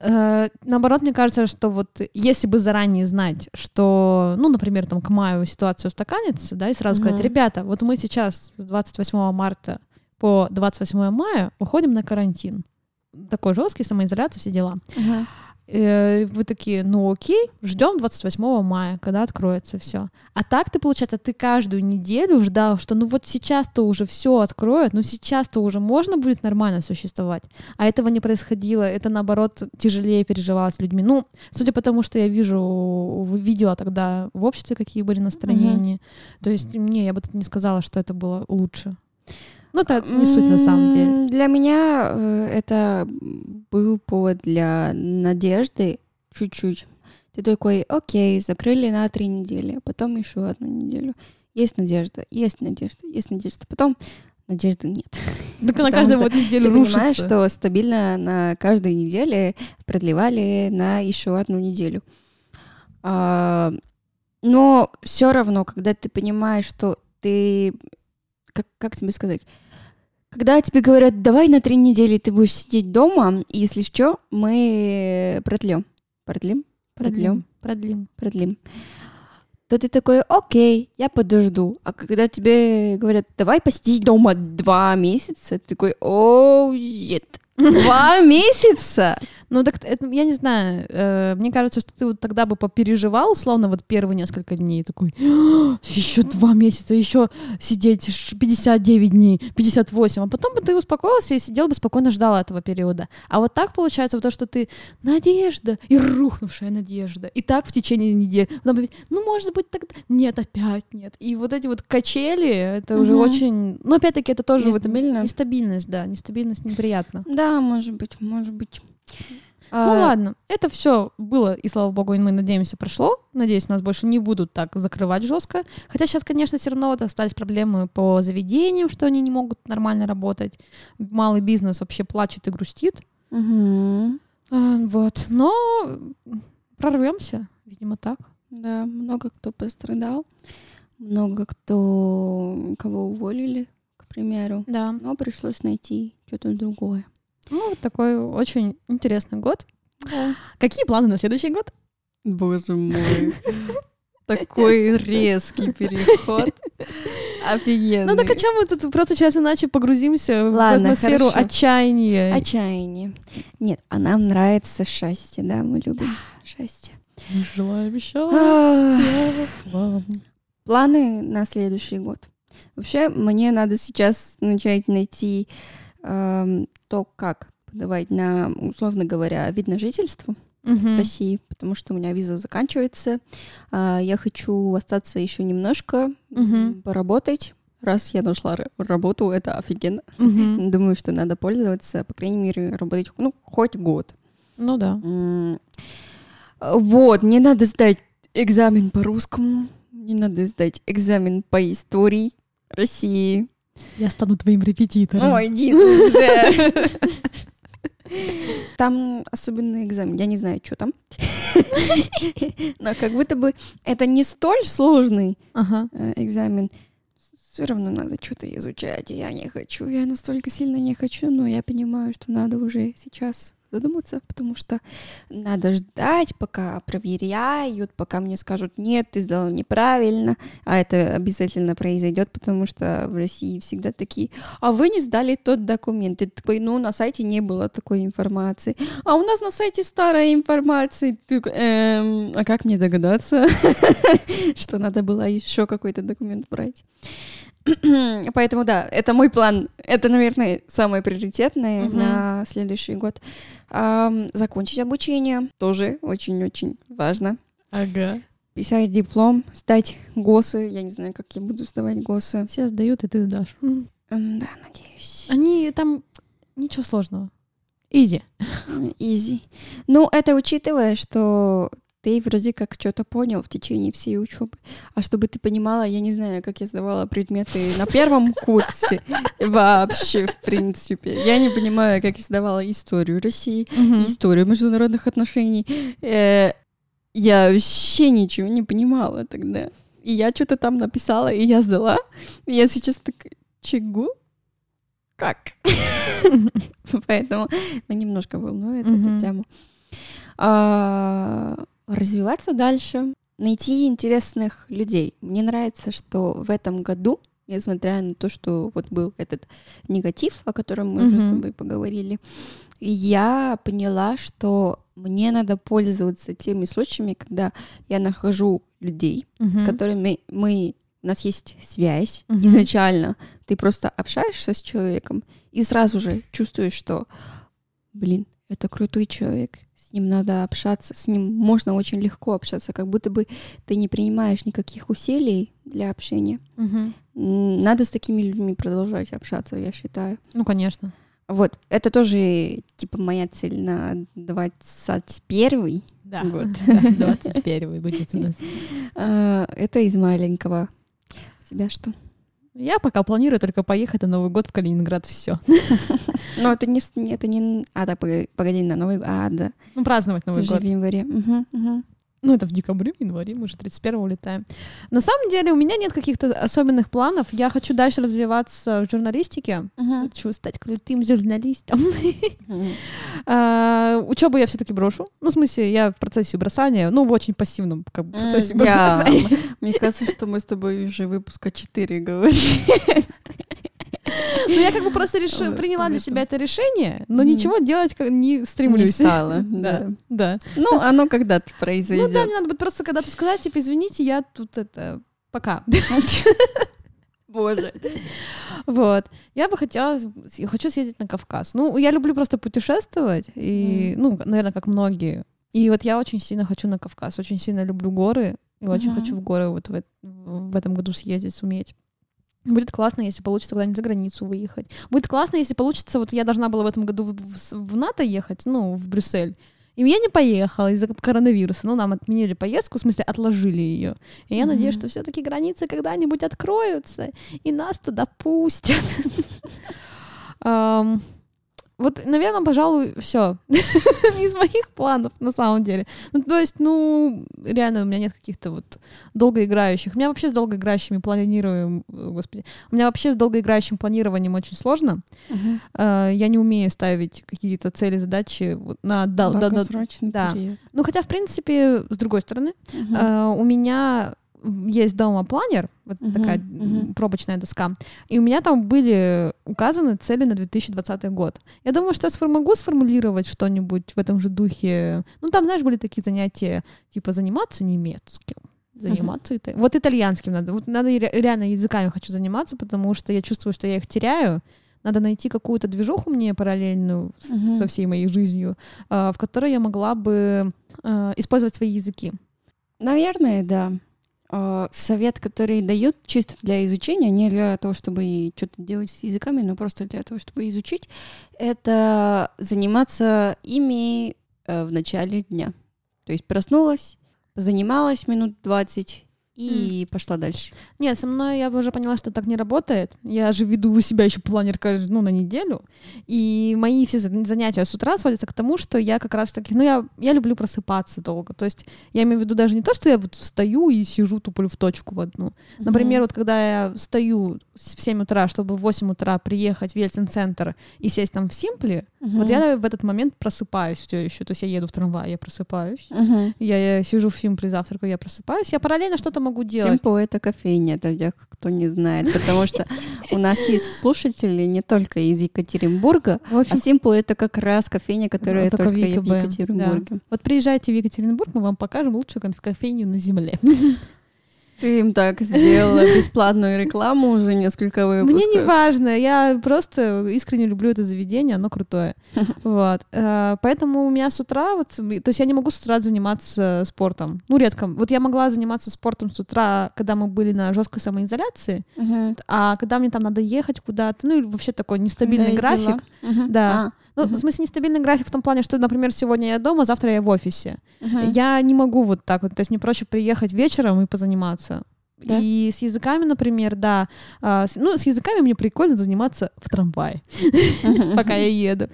э, наоборот, мне кажется, что вот если бы заранее знать, что, ну, например, там к маю ситуация устаканится, да, и сразу сказать, Мгм. ребята, вот мы сейчас с 28 марта по 28 мая уходим на карантин. Такой жесткий, самоизоляция, все дела. Э, вы такие, ну окей, ждем 28 мая, когда откроется все. А так ты, получается, ты каждую неделю ждал, что ну вот сейчас-то уже все откроют, ну сейчас-то уже можно будет нормально существовать. А этого не происходило, это наоборот тяжелее переживалось людьми. Ну, судя по тому, что я вижу, видела тогда в обществе, какие были настроения. То есть, не, я бы тут не сказала, что это было лучше. Ну, это не суть на самом деле. Для меня э, это был повод для надежды чуть-чуть. Ты такой, окей, закрыли на три недели, а потом еще одну неделю. Есть надежда, есть надежда, есть надежда. Потом надежды нет. <laughs> Так на каждую вот неделю Ты рушится. понимаешь, что стабильно на каждой неделе продлевали на еще одну неделю. А, но все равно, когда ты понимаешь, что ты... Как, как тебе сказать? Когда тебе говорят, давай на три недели ты будешь сидеть дома, и если что, мы продлем. Продлим? Продлем. Продлим. Продлим. То ты такой, окей, я подожду. А когда тебе говорят, давай посидеть дома два месяца, ты такой, о, нет, два <laughs> месяца? Ну, так это, я не знаю, э, мне кажется, что ты вот тогда бы попереживал, условно, вот первые несколько дней, такой, еще два месяца, еще сидеть ш- 59 дней, 58, а потом бы ты успокоился и сидел бы спокойно ждал этого периода. А вот так получается вот то, что ты надежда и рухнувшая надежда, и так в течение недели, потом ну, может быть, тогда, нет, опять нет. И вот эти вот качели, это уже Мгм. очень, ну, опять-таки, это тоже вот Нестабильно. нестабильность, да, нестабильность неприятно. Да, может быть, может быть. Ну ладно, это все было, и слава богу, мы надеемся, прошло. Надеюсь, нас больше не будут так закрывать жестко. Хотя сейчас, конечно, все равно вот остались проблемы по заведениям, что они не могут нормально работать. Малый бизнес вообще плачет и грустит. А, вот, но прорвемся, видимо, так. Да, много кто пострадал, много кто кого уволили, к примеру. Да. Но пришлось найти что-то другое. Ну, вот такой очень интересный год. Какие планы на следующий год? Боже мой. <laughs> Такой резкий переход. <laughs> Офигенно. Ну так а чем мы тут просто сейчас иначе погрузимся в Ладно, атмосферу хорошо. отчаяния? Отчаяние. Нет, а нам нравится счастье, да, мы любим счастье. Желаем Ах. счастья вам. Планы на следующий год. Вообще, мне надо сейчас начать найти эм, то, как подавать на, условно говоря, вид на жительство в Мгм. России, потому что у меня виза заканчивается. А, я хочу остаться еще немножко, м, поработать. Раз я нашла ра- работу, это офигенно. Мгм. <laughs> Думаю, что надо пользоваться, по крайней мере, работать, ну, хоть год. Ну да. Вот, мне надо сдать экзамен по русскому, мне надо сдать экзамен по истории России. Я стану твоим репетитором. Ой, иди. Там особенный экзамен, я не знаю, что там. Но как будто бы это не столь сложный э, экзамен. Все равно надо что-то изучать, я не хочу. Я настолько сильно не хочу, но я понимаю, что надо уже сейчас задуматься, потому что надо ждать, пока проверяют, пока мне скажут, нет, ты сделал неправильно, а это обязательно произойдет, потому что в России всегда такие, а вы не сдали тот документ, ты такой, ну, на сайте не было такой информации, а у нас на сайте старая информация, Ты «Эм, а как мне догадаться, <laughs> что надо было еще какой-то документ брать? <clears throat> Поэтому да, это мой план. Это, наверное, самое приоритетное Мгм. на следующий год. Ам, закончить обучение тоже очень-очень важно. Ага. Писать диплом, сдать ГОСы. Я не знаю, как я буду сдавать ГОСы. Все сдают, и ты сдашь. Да, надеюсь. Они там ничего сложного. Изи. Изи. Ну, это учитывая, что ты вроде как что-то понял в течение всей учебы. А чтобы ты понимала, я не знаю, как я сдавала предметы на первом курсе вообще, в принципе. Я не понимаю, как я сдавала историю России, историю международных отношений. Э, Я вообще ничего не понимала тогда. И я что-то там написала, и я сдала. И я сейчас так, чего? Как? <laughs> Поэтому ну, немножко волнует Мгм. эта тема. Развиваться дальше, найти интересных людей. Мне нравится, что в этом году, несмотря на то, что вот был этот негатив, о котором мы уже с тобой поговорили, я поняла, что мне надо пользоваться теми случаями, когда я нахожу людей, с которыми мы у нас есть связь Мгм. изначально. Ты просто общаешься с человеком и сразу же чувствуешь, что, блин, это крутой человек, с ним надо общаться, с ним можно очень легко общаться, как будто бы ты не принимаешь никаких усилий для общения. М, Надо с такими людьми продолжать общаться, я считаю. Ну, конечно. Вот, это тоже, типа, моя цель на 21 Да. год. <laughs> 21 будет у нас. <laughs> А, Это из маленького. У тебя что? Я пока планирую только поехать на Новый год в Калининград, все. Ну, это не, это не... А, да, погоди, на Новый А, да. Ну, праздновать Новый год. в январе. Ну, это в декабре, в январе, мы уже 31 улетаем. На самом деле у меня нет каких-то особенных планов. Я хочу дальше развиваться в журналистике. Мгм. Хочу стать крутым журналистом. <laughs> А, Учебу я все-таки брошу. Ну, в смысле, я в процессе бросания, ну, в очень пассивном как бы, процессе бросания. Мне кажется, что мы с тобой уже выпуска 4 говорим. <laughs> Ну, я как бы просто реши- Вот, приняла для себя это решение, но ничего делать не Не стремлюсь. стала, <laughs> Да, да. да. Ну, оно когда-то Ну да, произойдет. мне надо будет просто когда-то сказать, типа, извините, я тут это пока. Боже. Вот. Я бы хотела, я хочу съездить на Кавказ. Ну, я люблю просто путешествовать, и, ну, наверное, как многие. И вот я очень сильно хочу на Кавказ, очень сильно люблю горы, и очень хочу в горы вот в, в этом году съездить, суметь. Будет классно, если получится куда-нибудь за границу выехать. Будет классно, если получится, вот я должна была в этом году в, в- в НАТО ехать, ну, в Брюссель. И я не поехала из-за коронавируса. Ну, нам отменили поездку, в смысле, отложили ее. И я mm-hmm. надеюсь, что все-таки границы когда-нибудь откроются, и нас туда пустят. <laughs> Вот, наверное, пожалуй, все <laughs> из моих планов на самом деле. Ну, то есть, ну, реально, у меня нет каких-то вот долгоиграющих. У меня вообще с долгоиграющими планируем, господи, у меня вообще с долгоиграющим планированием очень сложно. Uh-huh. Uh, я не умею ставить какие-то цели, задачи вот на дал, да, да, да. Ну, хотя, в принципе, с другой стороны, uh-huh. uh, у меня есть дома планер, вот uh-huh, такая uh-huh. пробочная доска, и у меня там были указаны цели на 2020 год. Я думаю, что я могу сформулировать что-нибудь в этом же духе. Ну, там, знаешь, были такие занятия, типа заниматься немецким, заниматься uh-huh. вот итальянским надо. Вот надо реально языками хочу заниматься, потому что я чувствую, что я их теряю. Надо найти какую-то движуху мне параллельную uh-huh. со всей моей жизнью, а, в которой я могла бы а, использовать свои языки. Наверное, да. А, совет, который дают чисто для изучения, не для того, чтобы что-то делать с языками, но просто для того, чтобы изучить, это заниматься ими э, в начале дня. То есть проснулась, занималась минут 20 и mm. пошла дальше. Нет, со мной я уже поняла, что так не работает. Я же веду у себя еще планер каждую, ну, на неделю. И мои все занятия с утра сводятся к тому, что я как раз таки, ну, я, я люблю просыпаться долго. То есть я имею в виду даже не то, что я вот встаю и сижу туплю в точку в одну. Mm-hmm. Например, вот когда я встаю в 7 утра, чтобы в 8 утра приехать в Ельцин-центр и сесть там в Симпле, mm-hmm. вот я в этот момент просыпаюсь все еще. То есть я еду в трамвай, я просыпаюсь. Mm-hmm. Я, я сижу в Симпле, завтракаю, я просыпаюсь. Я параллельно что-то могу делать. Симпл — это кофейня, для тех, кто не знает, потому что у нас есть слушатели не только из Екатеринбурга, а Симпл — это как раз кофейня, которая только в Екатеринбурге. Вот приезжайте в Екатеринбург, мы вам покажем лучшую кофейню на земле. <laughs> Ты им так сделала бесплатную рекламу уже несколько выпусков. Мне не важно, я просто искренне люблю это заведение, оно крутое. <laughs> Вот. Э, поэтому у меня с утра, вот, то есть я не могу с утра заниматься спортом. Ну, редко. Вот я могла заниматься спортом с утра, когда мы были на жесткой самоизоляции, а когда мне там надо ехать куда-то, ну, и вообще такой нестабильный график. Да. Ну, uh-huh. в смысле, нестабильный график в том плане, что, например, сегодня я дома, завтра я в офисе. Uh-huh. Я не могу вот так вот. То есть мне проще приехать вечером и позаниматься. Да? И с языками, например, да. А, с, ну, с языками мне прикольно заниматься в трамвае, <laughs> пока я еду.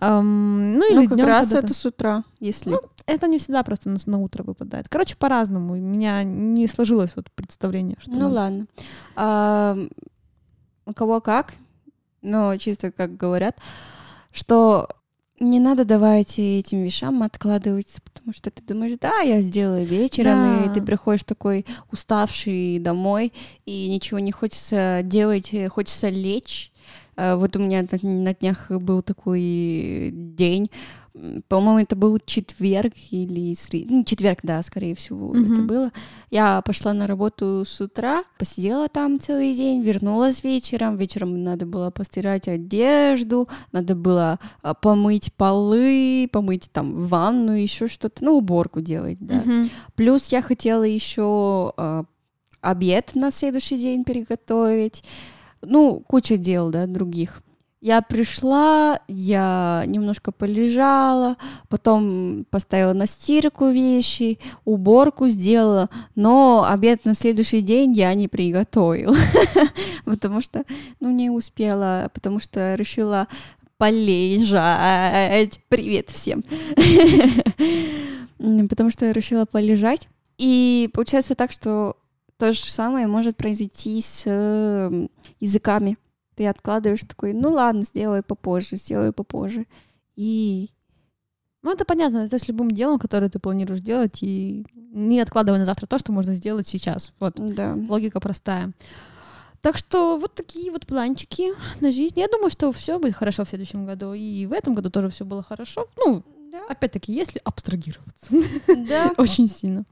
ну, или ну, как раз это с утра, если... Ну, это не всегда просто на, утро выпадает. Короче, по-разному. У меня не сложилось вот представление. Что ну, ладно. У кого как, но чисто как говорят, что не надо давать этим вещам откладывать, потому что ты думаешь, да, я сделаю вечером, да. и ты приходишь такой уставший домой, и ничего не хочется делать, хочется лечь. А вот у меня на днях был такой день, по-моему, это был четверг или сред... ну, четверг, да, скорее всего, mm-hmm. это было. Я пошла на работу с утра, посидела там целый день, вернулась вечером. Вечером надо было постирать одежду, надо было а, помыть полы, помыть там ванну, еще что-то, ну, уборку делать, да. Mm-hmm. Плюс я хотела еще а, обед на следующий день приготовить. Ну, куча дел, да, других. Я пришла, я немножко полежала, потом поставила на стирку вещи, уборку сделала, но обед на следующий день я не приготовила, <laughs> потому что, ну, не успела, потому что решила полежать. Привет всем. <laughs> Потому что я решила полежать. И получается так, что то же самое может произойти с языками ты откладываешь такой, ну ладно, сделаю попозже, сделаю попозже. И ну, это понятно, это с любым делом, которое ты планируешь делать, и не откладывай на завтра то, что можно сделать сейчас. Вот, да. логика простая. Так что вот такие вот планчики на жизнь. Я думаю, что все будет хорошо в следующем году, и в этом году тоже все было хорошо. Ну, да. опять-таки, если абстрагироваться. Да. <laughs> Очень сильно.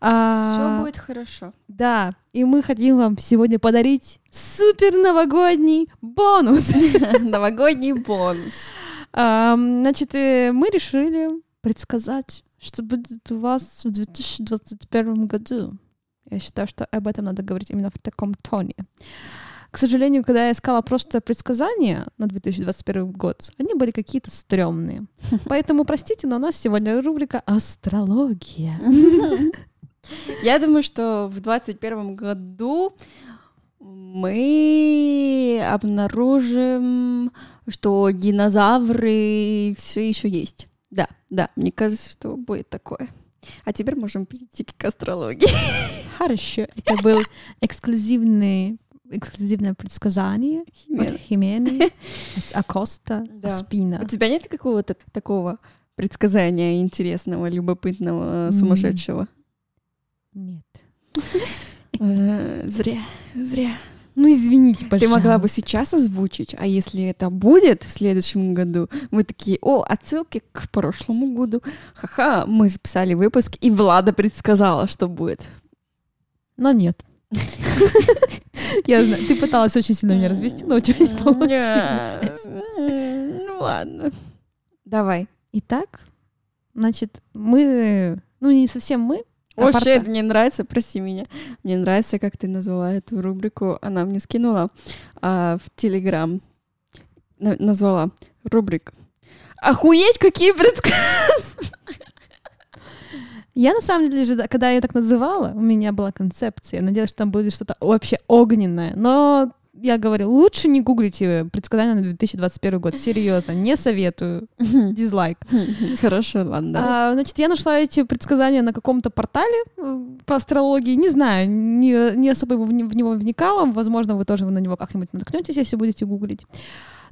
А, Все будет хорошо. Да, и мы хотим вам сегодня подарить супер <laughs> новогодний бонус. Новогодний бонус. Значит, э, мы решили предсказать, что будет у вас в 2021 году. Я считаю, что об этом надо говорить именно в таком тоне. К сожалению, когда я искала просто предсказания на 2021 год, они были какие-то стрёмные. <laughs> Поэтому, простите, но у нас сегодня рубрика «Астрология». <laughs> Я думаю, что в 2021 году мы обнаружим, что динозавры все еще есть. Да, да, мне кажется, что будет такое. А теперь можем перейти к астрологии. Хорошо. Это был эксклюзивный эксклюзивное предсказание Химена. от Химены, <laughs> с Акоста, Да. Спина. У тебя нет какого-то такого предсказания интересного, любопытного, сумасшедшего? Нет. <laughs> Э, Зря, зря. Ну, извините, Ты пожалуйста. могла бы сейчас озвучить, а если это будет в следующем году, мы такие, о, отсылки к прошлому году. Ха-ха, мы записали выпуск, и Влада предсказала, что будет. Но нет. Я знаю, ты пыталась очень сильно меня развести, но у тебя не получилось. Ну ладно. Давай. Итак, значит, мы, ну не совсем мы, а О, порта- shit, мне нравится, прости меня. Мне нравится, как ты назвала эту рубрику. Она мне скинула а, в Телеграм. На- назвала рубрик. Охуеть, какие предсказания! Я на самом деле, же, когда я ее так называла, у меня была концепция. Я надеялась, что там будет что-то вообще огненное. Но я говорю, лучше не гуглите предсказания на 2021 год. Серьезно, не советую. Дизлайк. <laughs> Хорошо, ладно. А, значит, я нашла эти предсказания на каком-то портале э, по астрологии. Не знаю, не, не особо в, в него вникала. Возможно, вы тоже на него как-нибудь наткнетесь, если будете гуглить.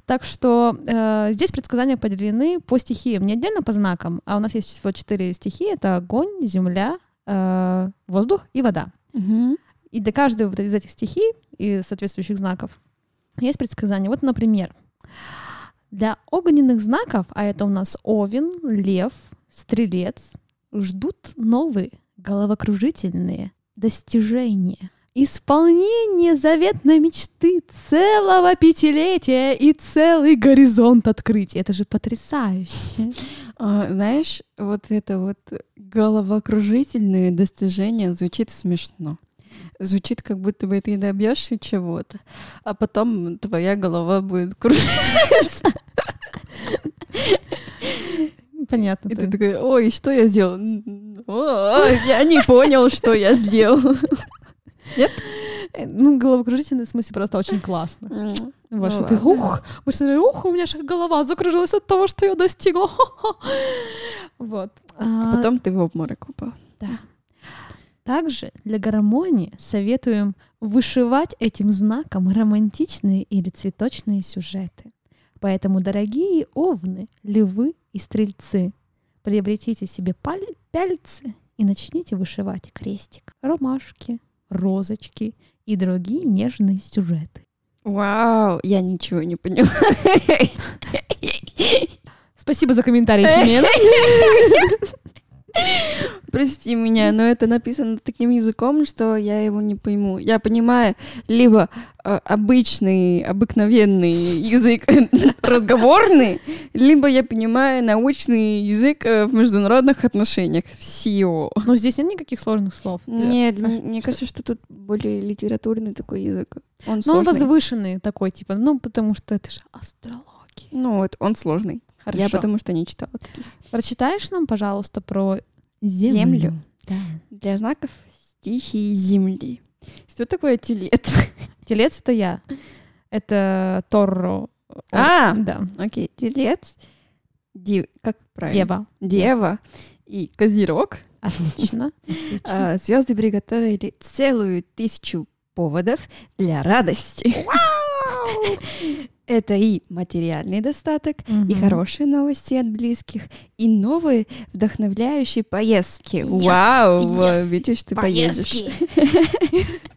Так что э, здесь предсказания поделены по стихиям, не отдельно по знакам, а у нас есть всего четыре стихии. Это огонь, земля, э, воздух и вода. Мгм. И для каждой вот из этих стихий и соответствующих знаков есть предсказания. Вот, например, для огненных знаков, а это у нас Овен, Лев, Стрелец, ждут новые головокружительные достижения. Исполнение заветной мечты целого пятилетия и целый горизонт открытия. Это же потрясающе. А, знаешь, вот это вот головокружительное достижение звучит смешно. Звучит, как будто бы ты добьешься чего-то, а потом твоя голова будет кружиться. Понятно. И ты. такой, ой, что я сделал? Я не понял, что я сделал. Э, Ну, головокружительный в смысле просто очень классно. Ну что ты, ух, мы смотрели, ух, у меня же голова закружилась от того, что я достигла. <laughs> Вот. А потом ты в обморок упал. Также для гармонии советуем вышивать этим знаком романтичные или цветочные сюжеты. Поэтому, дорогие овны, львы и стрельцы, приобретите себе паль- пяльцы и начните вышивать крестик, ромашки, розочки и другие нежные сюжеты. Вау, я ничего не поняла. Спасибо за комментарий, Химена. <laughs> <laughs> Прости меня, но это написано таким языком, что я его не пойму. Я понимаю либо э, обычный, обыкновенный язык <laughs> разговорный, либо я понимаю научный язык э, в международных отношениях. Все. Но здесь нет никаких сложных слов. Нет, мне кажется, что тут более литературный такой язык. Он Ну, он возвышенный такой, типа, ну, потому что это же астрология. Ну вот, он сложный. Хорошо. Я потому что не читала таких. Прочитаешь нам, пожалуйста, про землю? Землю? Да. Для знаков стихии Земли. Что такое телец? <laughs> Телец — это я. Это Торро. А! Да. Окей, телец, ди- как правильно? Дева. Дева и Козерог. Отлично. <laughs> звезды приготовили целую тысячу поводов для радости. <laughs> Это и материальный достаток, и Мгм. хорошие новости от близких, и новые вдохновляющие поездки. Yes, Вау, yes, видишь, ты поедешь. <laughs>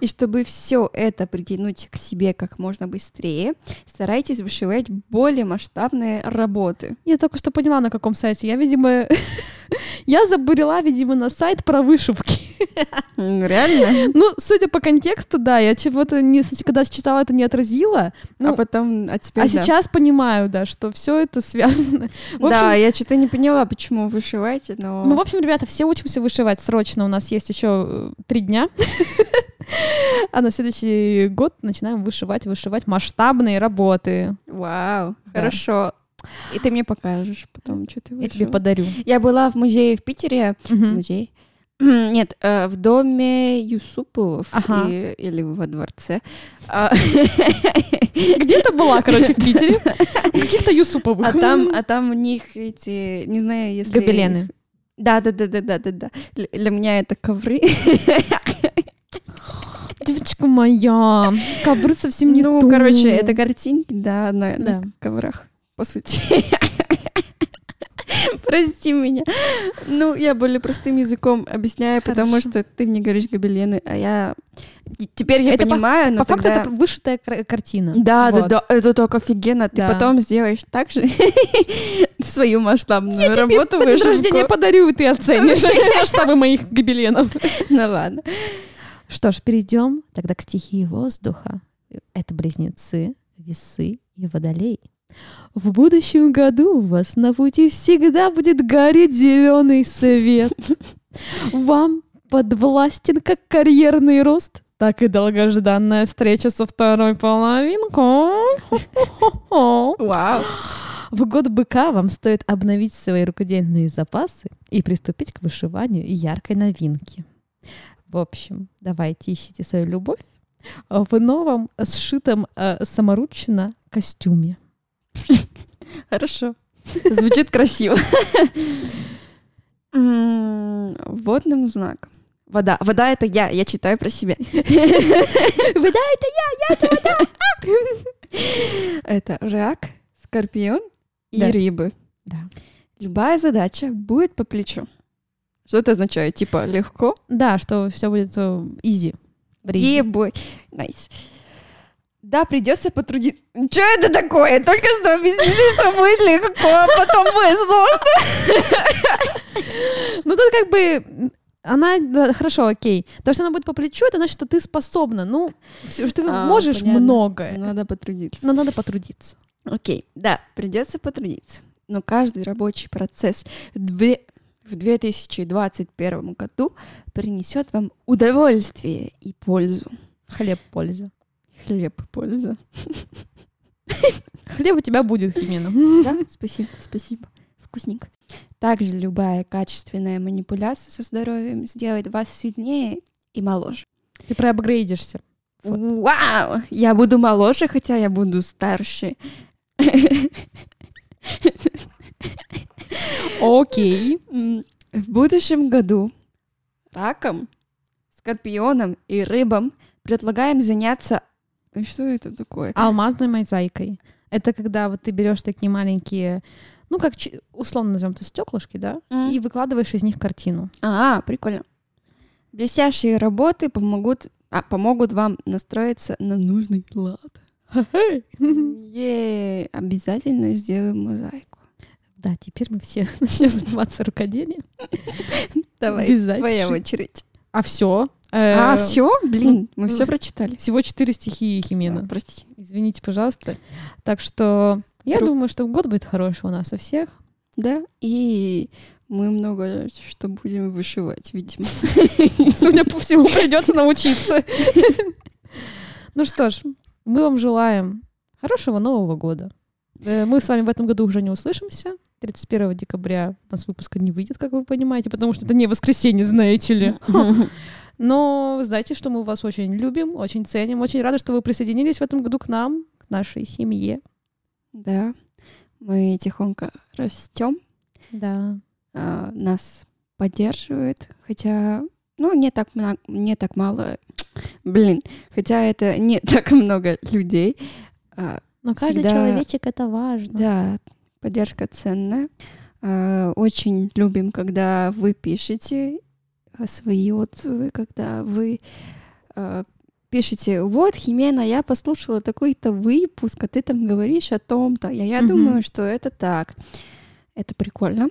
И чтобы все это притянуть к себе как можно быстрее, старайтесь вышивать более масштабные работы. Я только что поняла, на каком сайте. Я, видимо, <laughs> я забурила, видимо, на сайт про вышивки. Реально? Ну, судя по контексту, да, я чего-то не, когда читала, это не отразила. Ну, а потом, а теперь а да. сейчас понимаю, да, что все это связано. В Да, общем, я что-то не поняла, почему вышиваете, но... Ну, в общем, ребята, все учимся вышивать срочно. У нас есть еще э, три дня. <laughs> А на следующий год начинаем вышивать, вышивать масштабные работы. Вау, Да. хорошо. И ты мне покажешь потом, что ты Я тебе подарю. Я была в музее в Питере. Мгм. Музей? <clears throat> Нет, э, в доме Юсуповых Ага. и- или во дворце. А <laughs> Где-то была, короче, в Питере. <laughs> Каких-то Юсуповых. а там, а там у них эти, не знаю, если... Гобелены. Да, да, да, да, да, да, да. Для- меня это ковры. <laughs> Девочка моя, ковры совсем не ну, то. короче, это картинки, да, на, на Да. коврах, по сути. <laughs> Прости меня. Ну, я более простым языком объясняю, потому Хорошо. что ты мне говоришь гобелены, а я... Теперь я Это по- понимаю, но По факту тогда... это вышитая кар- картина. Да, Вот. да, да, это так офигенно. Ты Да. потом сделаешь так же <laughs> свою масштабную Я тебе работу по день вышивку. рождения подарю, и ты оценишь <laughs> масштабы моих гобеленов. Ну ладно. Что ж, перейдем тогда к стихии воздуха. Это близнецы, весы и водолей. В будущем году у вас на пути всегда будет гореть зеленый свет. Вам подвластен как карьерный рост, так и долгожданная встреча со второй половинкой. Вау. В год быка вам стоит обновить свои рукодельные запасы и приступить к вышиванию яркой новинки. В общем, давайте ищите свою любовь в новом сшитом э, саморучно костюме. Хорошо. Звучит красиво. Водным знаком. Вода. Вода — это я. Я читаю про себя. Вода Это рак, скорпион и Да. рыбы. Да. Любая задача будет по плечу. Что это означает? Типа легко? Да, что все будет изи. Ебой. Да, придется потрудиться. Что это такое? Только что объяснили, что будет легко, а потом будет сложно. Ну тут как бы она, да, хорошо, окей. То, что она будет по плечу, это значит, что ты способна. Ну, всё, ты А, можешь понятно. многое, Надо потрудиться. но надо потрудиться. Окей, да, придется потрудиться. Но каждый рабочий процесс в две- в 2021 году принесет вам удовольствие и пользу. Хлеб польза. Хлеб польза. Хлеб у тебя будет, Химена. Да, спасибо, спасибо. Вкусненько. Также любая качественная манипуляция со здоровьем сделает вас сильнее и моложе. Ты проапгрейдишься. Вот. Вау! Я буду моложе, хотя я буду старше. Окей. В будущем году раком, скорпионом и рыбам предлагаем заняться... Что это такое? Алмазной мозаикой. Это когда вот ты берешь такие маленькие, ну, как условно назовем это стеклышки, да, М. и выкладываешь из них картину. А, прикольно. Блестящие работы помогут, а, помогут вам настроиться на нужный лад. Е, обязательно сделаем мозаику. Да, теперь мы все <laughs> начнем заниматься рукоделием. Давай, твоя очередь. А все. А, все? Блин, мы ну, все с- прочитали. Всего четыре стихии Химена. Прости. Извините, пожалуйста. Так что я думаю, что год будет хороший у нас у всех. Да, и мы много что будем вышивать, видимо. <laughs> Судя по всему, придется научиться. Ну что ж, мы вам желаем хорошего Нового года. Э, Мы с вами в этом году уже не услышимся. 31 декабря у нас выпуска не выйдет, как вы понимаете, потому что это не воскресенье, знаете ли. <laughs> Но знаете, что мы вас очень любим, очень ценим, очень рады, что вы присоединились в этом году к нам, к нашей семье. Да, мы тихонько растем, Да. а, нас поддерживают, хотя, ну, не так, много, не так мало, <tsk> блин, хотя это не <laughs> так много людей. а, Но каждый Всегда- человечек это важно. Да, поддержка ценная. А, Очень любим, когда вы пишете свои отзывы, когда вы а, пишете, вот, Химена, я послушала такой-то выпуск, а ты там говоришь о том-то. Я, я Мгм. думаю, что это так. Это прикольно.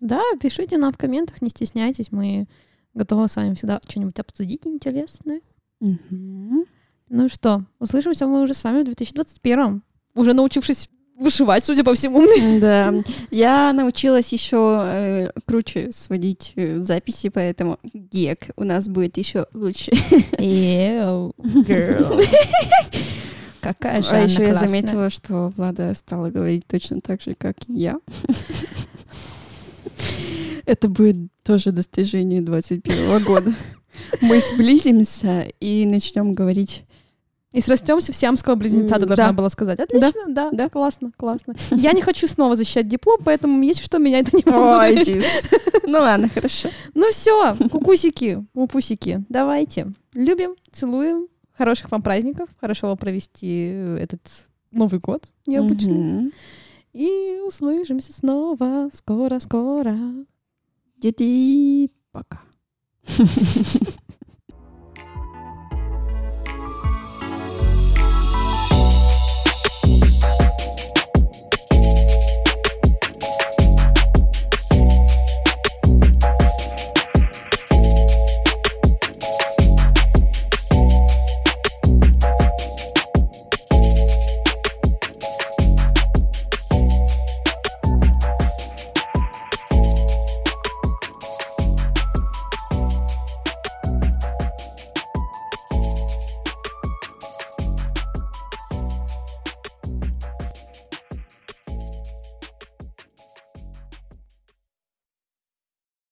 Да, пишите нам в комментах, не стесняйтесь, мы Готова с вами всегда что-нибудь обсудить интересное. Мгм. Ну что, услышимся мы уже с вами в 2021 уже научившись вышивать, судя по всему. <laughs> Да, я научилась еще э, круче сводить э, записи, поэтому гек у нас будет еще лучше. Ew, <laughs> girl. Какая же А еще я заметила, что Влада стала говорить точно так же, как я. <laughs> Это будет тоже достижение 21 года. Мы сблизимся и начнем говорить. И срастемся в сиамского близнеца, ты должна да. была сказать. Отлично, да, да. классно, классно. Я не хочу снова защищать диплом, поэтому, если что, меня это не Ой, волнует. Джиз. Ну ладно, хорошо. Ну все, кукусики, упусики, давайте. Любим, целуем. Хороших вам праздников, хорошего провести этот Новый год необычный. Мгм. И услышимся снова скоро-скоро. Дети, пока.